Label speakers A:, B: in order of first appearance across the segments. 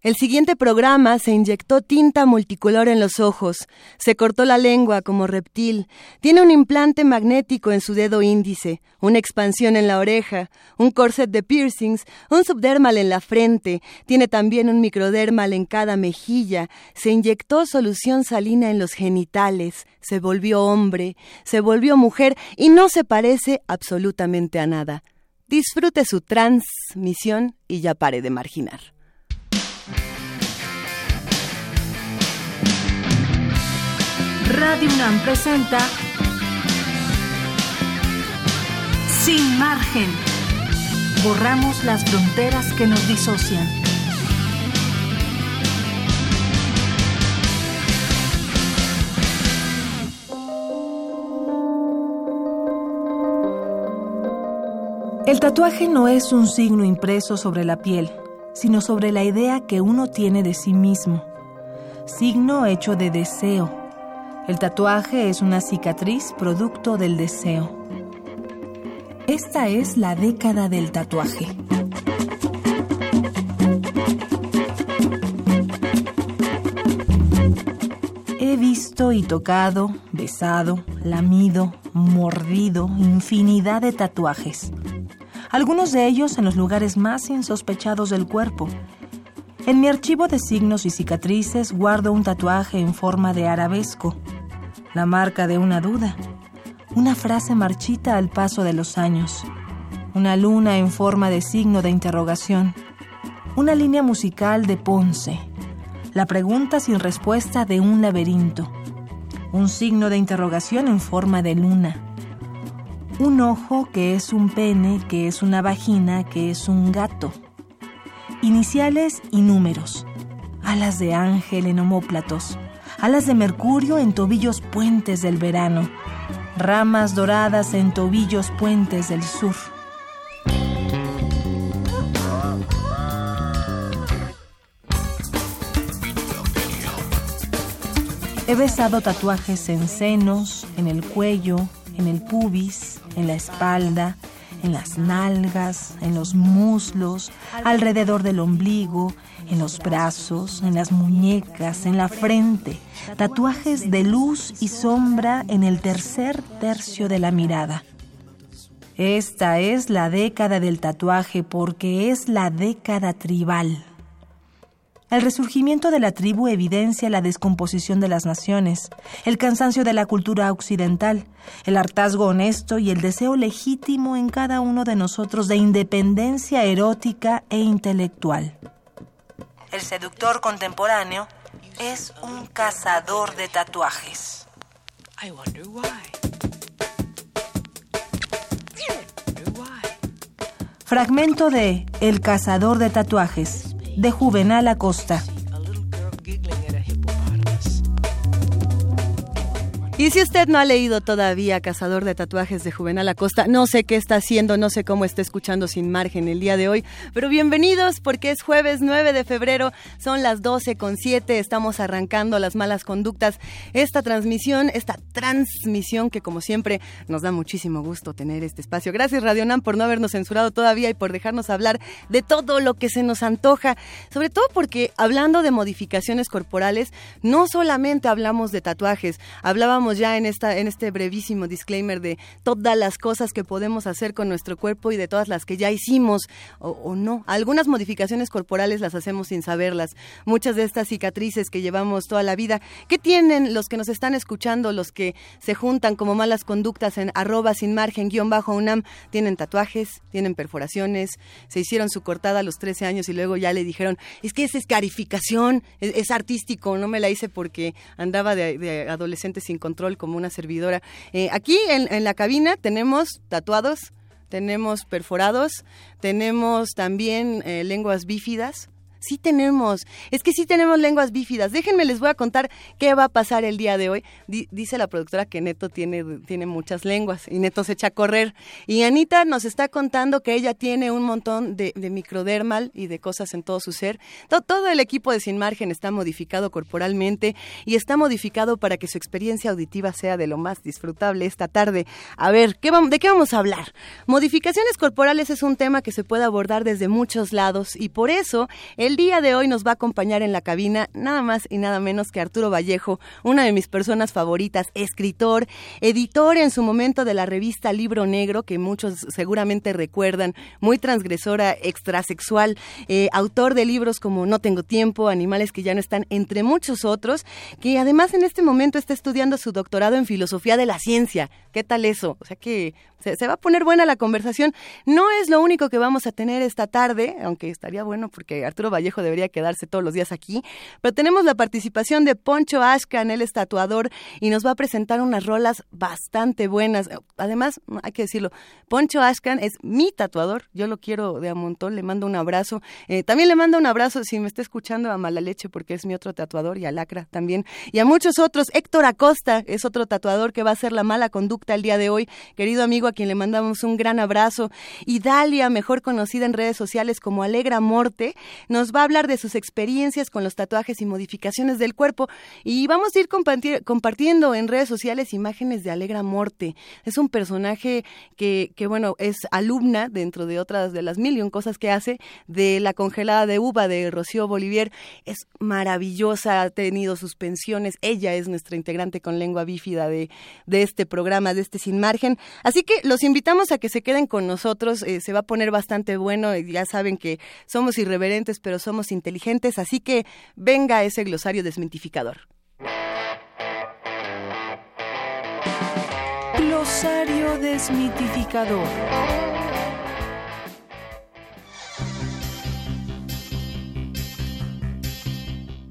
A: El siguiente programa se inyectó tinta multicolor en los ojos, se cortó la lengua como reptil, tiene un implante magnético en su dedo índice, una expansión en la oreja, un corset de piercings, un subdermal en la frente, tiene también un microdermal en cada mejilla, se inyectó solución salina en los genitales, se volvió hombre, se volvió mujer y no se parece absolutamente a nada. Disfrute su transmisión y ya pare de marginar.
B: Radio UNAM presenta Sin margen. Borramos las fronteras que nos disocian. El tatuaje no es un signo impreso sobre la piel, sino sobre la idea que uno tiene de sí mismo. Signo hecho de deseo, el tatuaje es una cicatriz producto del deseo. Esta es la década del tatuaje. He visto y tocado, besado, lamido, mordido infinidad de tatuajes. Algunos de ellos en los lugares más insospechados del cuerpo. En mi archivo de signos y cicatrices guardo un tatuaje en forma de arabesco la marca de una duda, una frase marchita al paso de los años, una luna en forma de signo de interrogación, una línea musical de Ponce, la pregunta sin respuesta de un laberinto, un signo de interrogación en forma de luna, un ojo que es un pene, que es una vagina, que es un gato, iniciales y números, alas de ángel en homóplatos, alas de mercurio en tobillos puentes del verano, ramas doradas en tobillos puentes del sur. He besado tatuajes en senos, en el cuello, en el pubis, en la espalda, en las nalgas, en los muslos, alrededor del ombligo, en los brazos, en las muñecas, en la frente, tatuajes de luz y sombra en el tercer tercio de la mirada. Esta es la década del tatuaje porque es la década tribal. El resurgimiento de la tribu evidencia la descomposición de las naciones, el cansancio de la cultura occidental, el hartazgo honesto y el deseo legítimo en cada uno de nosotros de independencia erótica e intelectual. El seductor contemporáneo es un cazador de tatuajes. Fragmento de El cazador de tatuajes de Juvenal Acosta.
A: Y si usted no ha leído todavía Cazador de Tatuajes de Juvenal Acosta, no sé qué está haciendo, no sé cómo está escuchando sin margen el día de hoy, pero bienvenidos porque es jueves 9 de febrero, son las 12 con 7, estamos arrancando las malas conductas. Esta transmisión, esta transmisión que como siempre nos da muchísimo gusto tener este espacio. Gracias Radio Nam por no habernos censurado todavía y por dejarnos hablar de todo lo que se nos antoja, sobre todo porque hablando de modificaciones corporales, no solamente hablamos de tatuajes, hablábamos ya en, esta, en este brevísimo disclaimer de todas las cosas que podemos hacer con nuestro cuerpo y de todas las que ya hicimos o, no. Algunas modificaciones corporales las hacemos sin saberlas. Muchas de estas cicatrices que llevamos toda la vida, ¿qué tienen los que nos están escuchando, los que se juntan como malas conductas en arroba sin margen guion bajo UNAM? Tienen tatuajes, tienen perforaciones, se hicieron su cortada a los 13 años y luego ya le dijeron, es que es escarificación, es, artístico, no me la hice porque andaba de, de adolescente sin control como una servidora. Eh, aquí en, la cabina tenemos tatuados, tenemos perforados, tenemos también eh, lenguas bífidas, Sí tenemos, es que sí tenemos lenguas bífidas. Déjenme, les voy a contar qué va a pasar el día de hoy. dice la productora que Neto tiene, tiene muchas lenguas y Neto se echa a correr. Y Anita nos está contando que ella tiene un montón de, microdermal y de cosas en todo su ser. Todo, el equipo de Sin Margen está modificado corporalmente y está modificado para que su experiencia auditiva sea de lo más disfrutable esta tarde. A ver, ¿qué ¿de qué vamos a hablar? Modificaciones corporales es un tema que se puede abordar desde muchos lados y por eso día de hoy nos va a acompañar en la cabina nada más y nada menos que Arturo Vallejo, una de mis personas favoritas, escritor, editor en su momento de la revista Libro Negro, que muchos seguramente recuerdan, muy transgresora, extrasexual, eh, autor de libros como No tengo tiempo, Animales que ya no están, entre muchos otros, que además en este momento está estudiando su doctorado en filosofía de la ciencia. ¿Qué tal eso? O sea que se, va a poner buena la conversación. No es lo único que vamos a tener esta tarde, aunque estaría bueno porque Arturo Vallejo debería quedarse todos los días aquí, pero tenemos la participación de Poncho Ashkan, el estatuador, y nos va a presentar unas rolas bastante buenas. Además, hay que decirlo, Poncho Ashkan es mi tatuador, yo lo quiero de a montón, le mando un abrazo. Eh, también le mando un abrazo, si me está escuchando, a Mala Leche, porque es mi otro tatuador, y a Lacra también, y a muchos otros. Héctor Acosta es otro tatuador que va a hacer la mala conducta el día de hoy. Querido amigo, a quien le mandamos un gran abrazo. Y Dalia, mejor conocida en redes sociales como Alegra Morte, nos va a hablar de sus experiencias con los tatuajes y modificaciones del cuerpo. Y vamos a ir compartiendo en redes sociales imágenes de Alegra Morte. Es un personaje que, bueno, es alumna dentro de otras de las mil y un cosas que hace de la congelada de uva de Rocío Bolivier. Es maravillosa, ha tenido suspensiones. Ella es nuestra integrante con lengua bífida de, de este programa, de este Sin Margen. Así que los invitamos a que se queden con nosotros, eh, se va a poner bastante bueno, ya saben que somos irreverentes, pero somos inteligentes, así que venga ese glosario desmitificador.
B: Glosario desmitificador.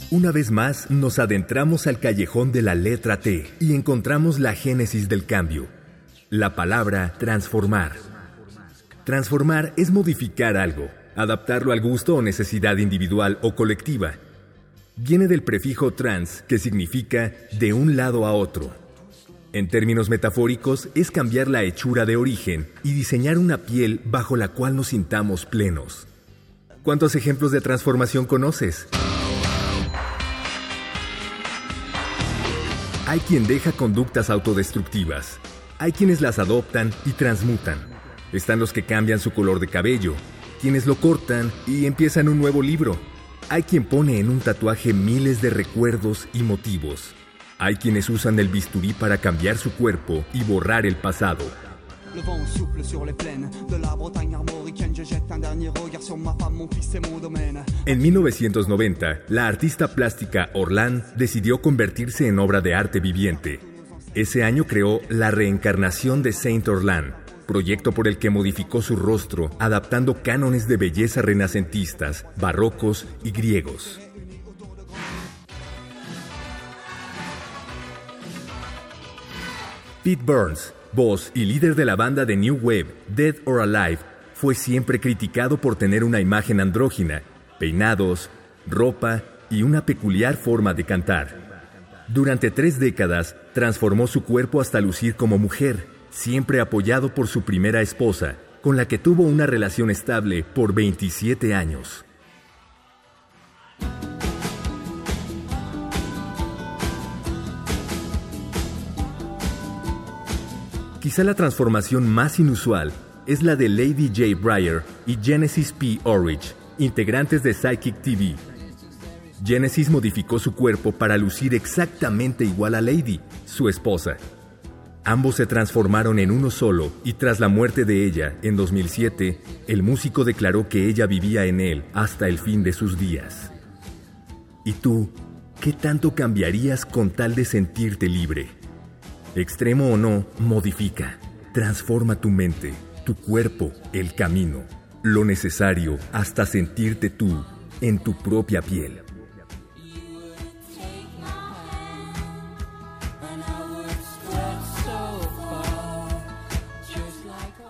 C: Una vez más nos adentramos al callejón de la letra T y encontramos la génesis del cambio la palabra transformar. Transformar es modificar algo, adaptarlo al gusto o necesidad individual o colectiva. Viene del prefijo trans, que significa de un lado a otro. En términos metafóricos, es cambiar la hechura de origen y diseñar una piel bajo la cual nos sintamos plenos. ¿Cuántos ejemplos de transformación conoces? Hay quien deja conductas autodestructivas, hay quienes las adoptan y transmutan. Están los que cambian su color de cabello, quienes lo cortan y empiezan un nuevo libro. Hay quien pone en un tatuaje miles de recuerdos y motivos. Hay quienes usan el bisturí para cambiar su cuerpo y borrar el pasado. En 1990, la artista plástica Orlán decidió convertirse en obra de arte viviente ese año creó La reencarnación de Saint Orlan, proyecto por el que modificó su rostro adaptando cánones de belleza renacentistas, barrocos y griegos. Pete Burns, voz y líder de la banda de New Wave Dead or Alive, fue siempre criticado por tener una imagen andrógina, peinados, ropa y una peculiar forma de cantar. Durante tres décadas transformó su cuerpo hasta lucir como mujer, siempre apoyado por su primera esposa, con la que tuvo una relación estable por 27 años. Quizá la transformación más inusual es la de Lady J. Breyer y Genesis P. Orridge, integrantes de Psychic TV, Genesis modificó su cuerpo para lucir exactamente igual a Lady, su esposa. Ambos se transformaron en uno solo y tras la muerte de ella, en 2007, el músico declaró que ella vivía en él hasta el fin de sus días. ¿Y tú, qué tanto cambiarías con tal de sentirte libre? Extremo o no, modifica, transforma tu mente, tu cuerpo, el camino, lo necesario hasta sentirte tú en tu propia piel.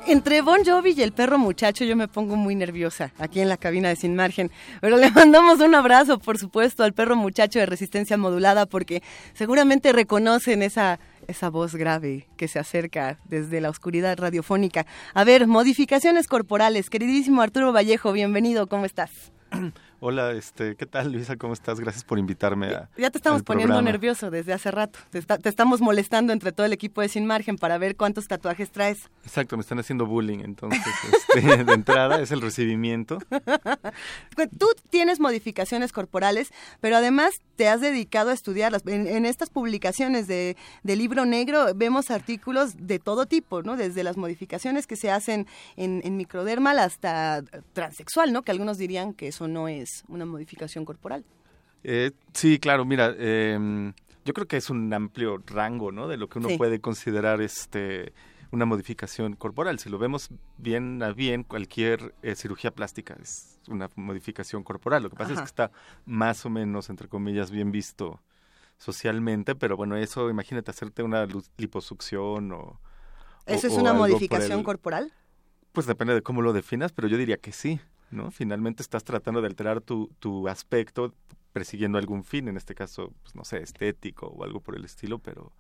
A: Entre Bon Jovi y el perro muchacho yo me pongo muy nerviosa aquí en la cabina de Sin Margen. Pero le mandamos un abrazo, por supuesto, al perro muchacho de resistencia modulada porque seguramente reconocen esa, esa voz grave que se acerca desde la oscuridad radiofónica. A ver, modificaciones corporales. Queridísimo Arturo Vallejo, bienvenido, ¿cómo estás?
D: Hola, este, ¿qué tal Luisa? ¿Cómo estás? Gracias por invitarme a.
A: Ya te estamos poniendo nervioso desde hace rato. Te, estamos molestando entre todo el equipo de Sin Margen para ver cuántos tatuajes traes.
D: Exacto, me están haciendo bullying, entonces, este, de entrada es el recibimiento.
A: Pues, tú tienes modificaciones corporales, pero además te has dedicado a estudiarlas. En, estas publicaciones de, libro negro vemos artículos de todo tipo, ¿no? Desde las modificaciones que se hacen en, en microdermal hasta transexual, ¿no? Que algunos dirían que eso no es una modificación corporal.
D: Eh, sí, claro, mira, em, yo creo que es un amplio rango, ¿no? De lo que uno puede considerar este una modificación corporal. Si lo vemos bien a bien, cualquier eh, cirugía plástica es una modificación corporal. Lo que pasa es que está más o menos, entre comillas, bien visto socialmente, pero bueno, eso, imagínate hacerte una liposucción o...
A: ¿Eso es una modificación corporal?
D: Pues depende de cómo lo definas, pero yo diría que sí. ¿No? Finalmente estás tratando de alterar tu, tu aspecto persiguiendo algún fin, en este caso, pues no sé, estético o algo por el estilo, pero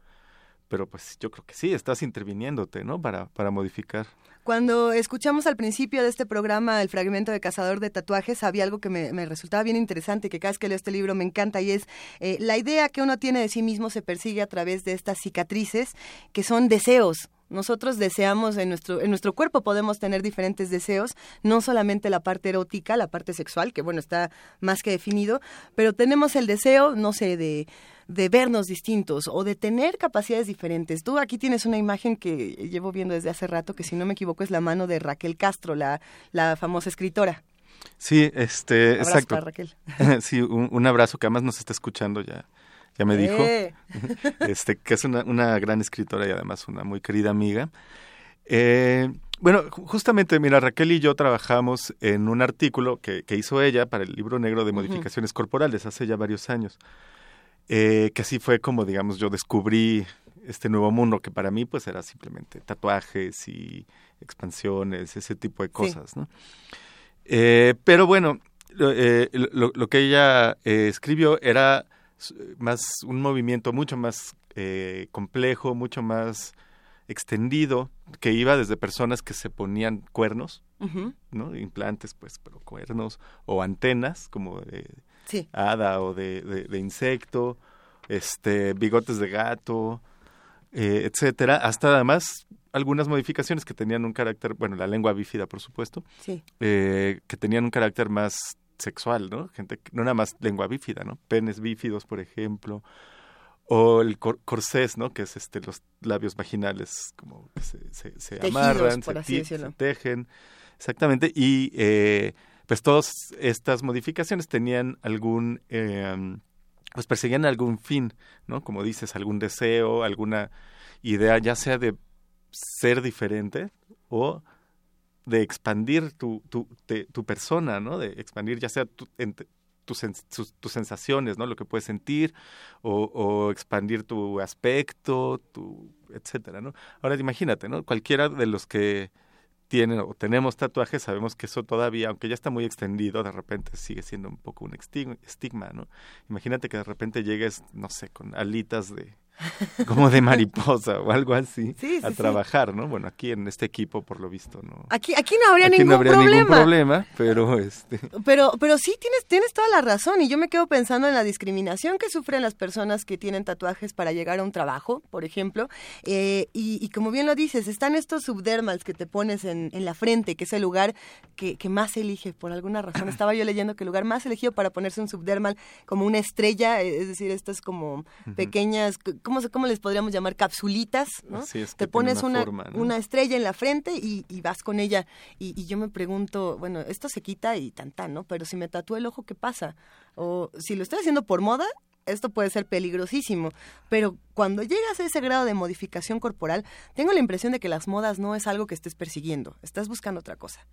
D: pero pues yo creo que sí, estás interviniéndote, ¿no? Para, para modificar.
A: Cuando escuchamos al principio de este programa el fragmento de Cazador de Tatuajes, había algo que me, resultaba bien interesante, que cada vez que leo este libro me encanta, y es eh, la idea que uno tiene de sí mismo se persigue a través de estas cicatrices, que son deseos, nosotros deseamos en nuestro, en nuestro cuerpo podemos tener diferentes deseos, no solamente la parte erótica, la parte sexual, que bueno, está más que definido, pero tenemos el deseo, no sé, de, de vernos distintos o de tener capacidades diferentes. Tú aquí tienes una imagen que llevo viendo desde hace rato, que si no me equivoco es la mano de Raquel Castro, la, la famosa escritora.
D: Sí, este,
A: abrazo
D: exacto.
A: Para Raquel.
D: sí, un, un, abrazo que además nos está escuchando ya ya me dijo, eh. este, que es una, una, gran escritora y además una muy querida amiga. Eh, bueno, justamente, mira, Raquel y yo trabajamos en un artículo que, que hizo ella para el libro negro de modificaciones corporales hace ya varios años. Eh, que así fue como, digamos, yo descubrí este nuevo mundo que para mí pues era simplemente tatuajes y expansiones, ese tipo de cosas, ¿no? pero bueno, lo, lo, que ella escribió era más un movimiento mucho más eh, complejo, mucho más extendido, que iba desde personas que se ponían cuernos, ¿no? Implantes, pues, pero cuernos, o antenas, como de hada o de, de, insecto, este, bigotes de gato, eh, etcétera, hasta además algunas modificaciones que tenían un carácter, bueno, la lengua bífida, por supuesto, eh, que tenían un carácter más sexual, ¿no? Gente, no nada más lengua bífida, ¿no? Penes bífidos, por ejemplo, o el corsés, ¿no? Que es este los labios vaginales como que se, se, amarran, se, tejen, exactamente, y eh, pues todas estas modificaciones tenían algún, eh, pues perseguían algún fin, ¿no? Como dices, algún deseo, alguna idea, ya sea de ser diferente o de expandir tu, tu, tu persona, ¿no? De expandir ya sea tu, tus, tus, sensaciones, ¿no? Lo que puedes sentir o, o, expandir tu aspecto, tu, etcétera, ¿no? Ahora imagínate, ¿no? Cualquiera de los que tienen o tenemos tatuajes, sabemos que eso todavía, aunque ya está muy extendido, de repente sigue siendo un poco un estigma, ¿no? Imagínate que de repente llegues, no sé, con alitas de, como de mariposa o algo así a trabajar, ¿no? Bueno, aquí en este equipo por lo visto no.
A: Aquí aquí no habría,
D: aquí
A: ningún,
D: no habría
A: problema.
D: ningún problema, pero este
A: Pero pero sí tienes tienes toda la razón y yo me quedo pensando en la discriminación que sufren las personas que tienen tatuajes para llegar a un trabajo, por ejemplo, eh, y, como bien lo dices, están estos subdermals que te pones en, en la frente, que es el lugar que, que más se elige por alguna razón. Estaba yo leyendo que el lugar más elegido para ponerse un subdermal como una estrella, es decir, estas como pequeñas ¿cómo, cómo les podríamos llamar? Capsulitas, ¿no? Te pones una, una, estrella en la frente y, vas con ella. Y, yo me pregunto, bueno, esto se quita y tan tan, ¿no? Pero si me tatúo el ojo, ¿qué pasa? O si lo estoy haciendo por moda, esto puede ser peligrosísimo, pero cuando llegas a ese grado de modificación corporal, tengo la impresión de que las modas no es algo que estés persiguiendo, estás buscando otra cosa.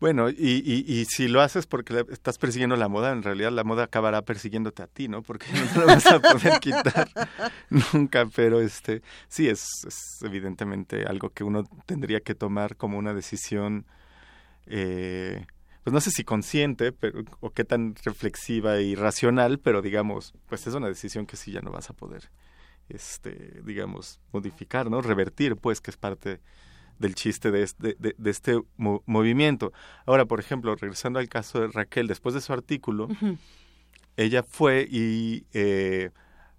D: Bueno, y, y, si lo haces porque estás persiguiendo la moda, en realidad la moda acabará persiguiéndote a ti, ¿no? Porque no lo vas a poder quitar nunca, pero este sí es, evidentemente algo que uno tendría que tomar como una decisión, eh, pues no sé si consciente pero, o qué tan reflexiva y racional, pero digamos, pues es una decisión que sí ya no vas a poder, este, digamos, modificar, ¿no? Revertir, pues que es parte del chiste de este, de, este movimiento. Ahora, por ejemplo, regresando al caso de Raquel, después de su artículo, ella fue y eh,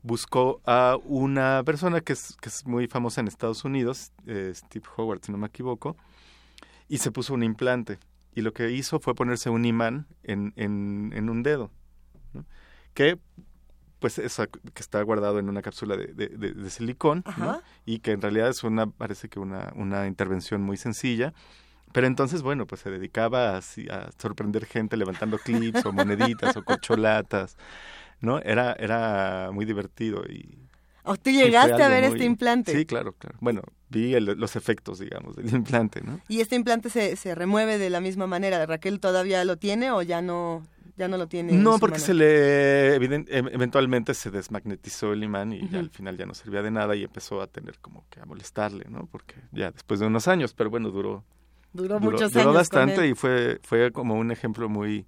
D: buscó a una persona que es, que es muy famosa en Estados Unidos, eh, Steve Howard, si no me equivoco, y se puso un implante. Y lo que hizo fue ponerse un imán en, en, en un dedo, que pues eso, que está guardado en una cápsula de, de, silicón y que en realidad es una parece que una, una intervención muy sencilla pero entonces bueno pues se dedicaba a, a sorprender gente levantando clips o moneditas o corcholatas no era era muy divertido y
A: ¿O tú llegaste a ver este implante?
D: Sí, claro, claro. Bueno, vi los efectos, digamos, del implante, ¿no?
A: ¿Y este implante se, se remueve de la misma manera? ¿Raquel todavía lo tiene o ya no, ya no lo tiene.
D: No, porque se le em, eventualmente se desmagnetizó el imán y al final ya no servía de nada y empezó a tener como que a molestarle, ¿no? Porque ya después de unos años, pero bueno, duró
A: duró, muchos
D: años. Duró bastante y fue fue como un ejemplo muy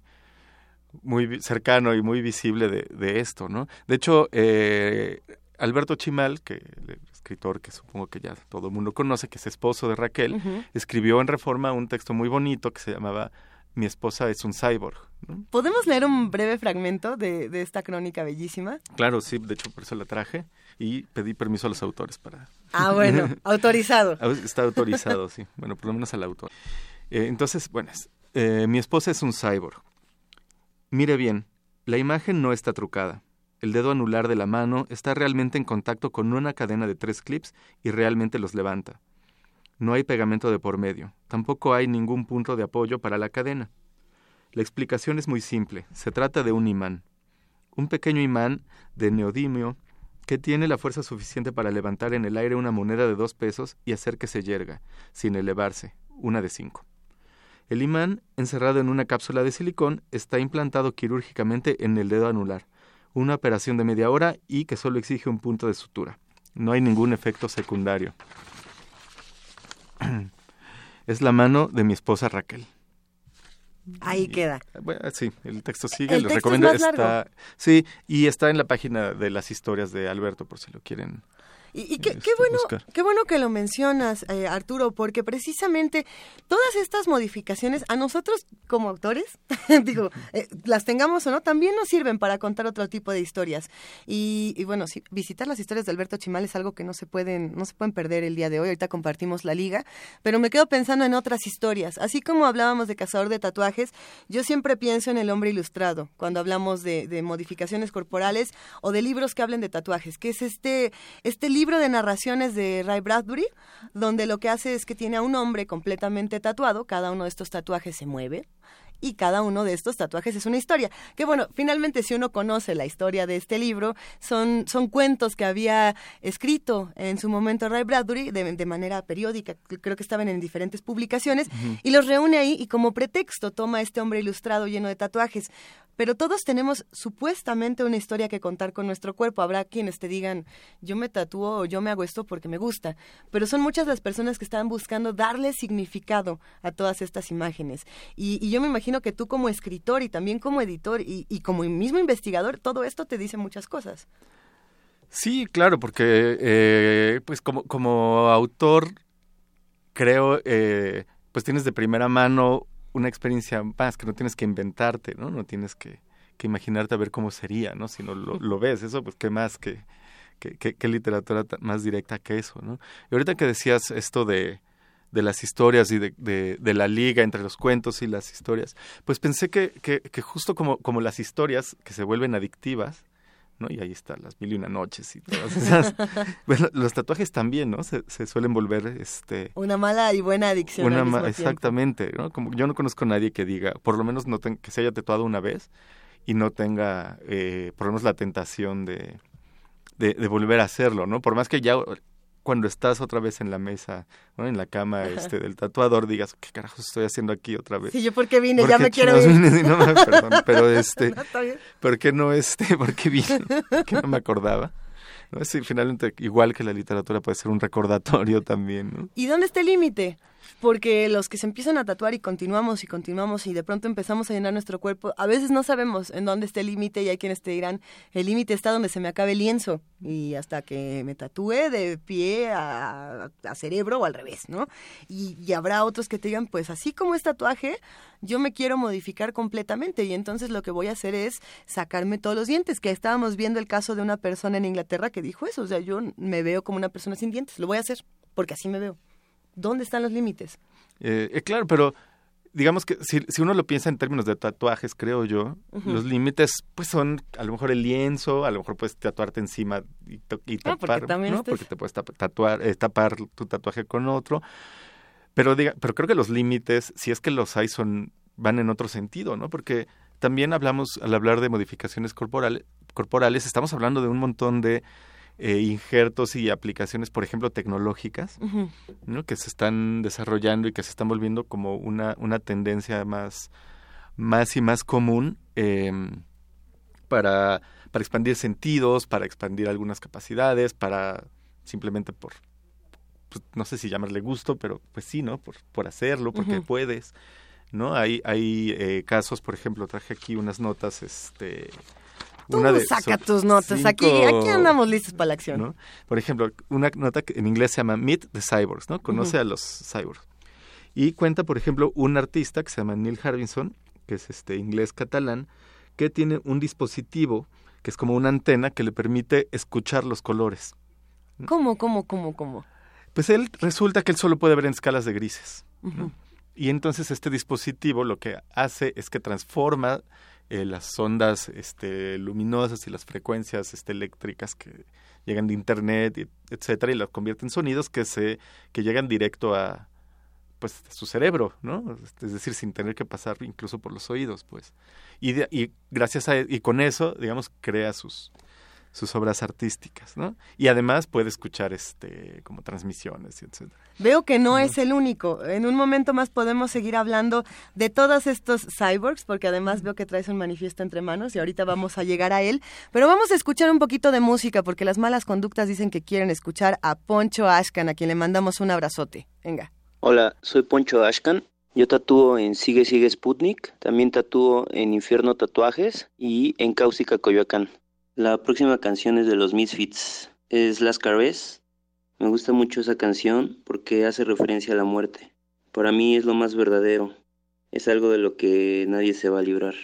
D: muy cercano y muy visible de, de esto, ¿no? De hecho, eh, Alberto Chimal, que el escritor que supongo que ya todo el mundo conoce, que es esposo de Raquel, escribió en Reforma un texto muy bonito que se llamaba Mi esposa es un cyborg,
A: ¿Podemos leer un breve fragmento de, esta crónica bellísima?
D: Claro, sí, de hecho por eso la traje y pedí permiso a los autores para...
A: Ah, bueno, autorizado.
D: Está autorizado, sí, bueno, por lo menos al autor. Eh, entonces, bueno, eh, mi esposa es un cyborg. Mire bien, la imagen no está trucada. El dedo anular de la mano está realmente en contacto con una cadena de tres clips y realmente los levanta. No hay pegamento de por medio, tampoco hay ningún punto de apoyo para la cadena. La explicación es muy simple. Se trata de un imán. Un pequeño imán de neodimio que tiene la fuerza suficiente para levantar en el aire una moneda de dos pesos y hacer que se yerga, sin elevarse, una de cinco. El imán, encerrado en una cápsula de silicón, está implantado quirúrgicamente en el dedo anular, una operación de media hora y que solo exige un punto de sutura. No hay ningún efecto secundario. es la mano de mi esposa Raquel.
A: Ahí queda.
D: Bueno, sí, el texto sigue, les recomiendo. está, sí, y está en la página de las historias de Alberto, por si lo quieren
A: y, qué, qué, bueno, qué bueno que lo mencionas, eh, Arturo, porque precisamente todas estas modificaciones a nosotros como autores, digo, eh, las tengamos o no, también nos sirven para contar otro tipo de historias. Y, bueno, visitar las historias de Alberto Chimal es algo que no se pueden, no se pueden perder el día de hoy. Ahorita compartimos la liga, pero me quedo pensando en otras historias. Así como hablábamos de Cazador de Tatuajes, yo siempre pienso en el hombre ilustrado cuando hablamos de, de modificaciones corporales o de libros que hablen de tatuajes, que es este, este libro libro de narraciones de Ray Bradbury, donde lo que hace es que tiene a un hombre completamente tatuado, cada uno de estos tatuajes se mueve, y cada uno de estos tatuajes es una historia. Que bueno, finalmente si uno conoce la historia de este libro, son, son cuentos que había escrito en su momento Ray Bradbury de, manera periódica, creo que estaban en diferentes publicaciones, y los reúne ahí y como pretexto toma este hombre ilustrado lleno de tatuajes. Pero todos tenemos supuestamente una historia que contar con nuestro cuerpo. Habrá quienes te digan, yo me tatúo o yo me hago esto porque me gusta. Pero son muchas las personas que están buscando darle significado a todas estas imágenes. Y, yo me imagino que tú como escritor y también como editor y, como mismo investigador, todo esto te dice muchas cosas.
D: Sí, claro, porque eh, pues como, como autor creo, eh, pues tienes de primera mano una experiencia más que no tienes que inventarte, ¿no? No tienes que, que imaginarte a ver cómo sería, ¿no? Si no lo, ves, eso pues qué más que, que, literatura más directa que eso, ¿no? Y ahorita que decías esto de, de las historias y de, de, de, la liga entre los cuentos y las historias, pues pensé que, que, que justo como, como las historias que se vuelven adictivas, ¿no? Y ahí están las mil y una noches y todas esas. bueno, los tatuajes también, ¿no? Se, se, suelen volver, este...
A: Una mala y buena adicción
D: una Exactamente, ¿no? Como yo no conozco a nadie que diga, por lo menos no que se haya tatuado una vez y no tenga, eh, por lo menos la tentación de, de, de, volver a hacerlo, ¿no? Por más que ya cuando estás otra vez en la mesa, ¿no? en la cama este del tatuador, digas, ¿qué carajos estoy haciendo aquí otra vez?
A: Sí, yo porque vine, ya me quiero ir.
D: No, perdón, pero este, no, ¿por qué no este, por qué vine? que no me acordaba. ¿No? Sí, finalmente, igual que la literatura puede ser un recordatorio también, ¿no?
A: ¿Y dónde está el límite? Porque los que se empiezan a tatuar y continuamos y continuamos y de pronto empezamos a llenar nuestro cuerpo, a veces no sabemos en dónde está el límite y hay quienes te dirán, el límite está donde se me acabe el lienzo y hasta que me tatúe de pie a, cerebro o al revés, ¿no? Y, y habrá otros que te digan, pues así como es tatuaje, yo me quiero modificar completamente y entonces lo que voy a hacer es sacarme todos los dientes, que estábamos viendo el caso de una persona en Inglaterra que dijo eso, o sea, yo me veo como una persona sin dientes, lo voy a hacer porque así me veo. ¿Dónde están los límites?
D: Eh, eh, claro, pero digamos que si, si, uno lo piensa en términos de tatuajes, creo yo, los límites pues son a lo mejor el lienzo, a lo mejor puedes tatuarte encima y, y ah, tapar, ¿no? Porque te puedes tatuar, eh, tapar tu tatuaje con otro. Pero, diga, pero creo que los límites, si es que los hay, son van en otro sentido, ¿no? Porque también hablamos, al hablar de modificaciones corporales, corporales estamos hablando de un montón de eh, injertos y aplicaciones, por ejemplo, tecnológicas, ¿no? que se están desarrollando y que se están volviendo como una, una tendencia más, más y más común em, para, para expandir sentidos, para expandir algunas capacidades, para simplemente por, pues, no sé si llamarle gusto, pero pues sí, ¿no? Por, por hacerlo, porque puedes, ¿no? Hay, hay eh, casos, por ejemplo, traje aquí unas notas, este
A: Tú saca tus notas. Aquí, aquí andamos listos para la acción.
D: Por ejemplo, una nota que en inglés se llama Meet the Cyborgs, ¿no? Conoce a los cyborgs. Y cuenta, por ejemplo, un artista que se llama Neil Harbinson, que es este inglés catalán, que tiene un dispositivo que es como una antena que le permite escuchar los colores.
A: ¿Cómo, cómo, cómo, cómo?
D: Pues él resulta que él solo puede ver en escalas de grises. Y entonces este dispositivo lo que hace es que transforma eh, las ondas este, luminosas y las frecuencias este, eléctricas que llegan de internet, etcétera, y las convierte en sonidos que se que llegan directo a pues su cerebro, ¿no? Es decir, sin tener que pasar incluso por los oídos, pues. Y, y gracias a y con eso, digamos, crea sus sus obras artísticas, ¿no? Y además puede escuchar este como transmisiones, etc.
A: Veo que no es el único. En un momento más podemos seguir hablando de todos estos cyborgs, porque además veo que traes un manifiesto entre manos y ahorita vamos a llegar a él. Pero vamos a escuchar un poquito de música, porque las malas conductas dicen que quieren escuchar a Poncho Ashkan, a quien le mandamos un abrazote. Venga.
E: Hola, soy Poncho Ashkan. Yo tatúo en Sigue Sigue Sputnik, también tatúo en Infierno Tatuajes y en Cáusica Coyoacán. La próxima canción es de los Misfits, es Las Carves. Me gusta mucho esa canción porque hace referencia a la muerte. Para mí es lo más verdadero, es algo de lo que nadie se va a librar.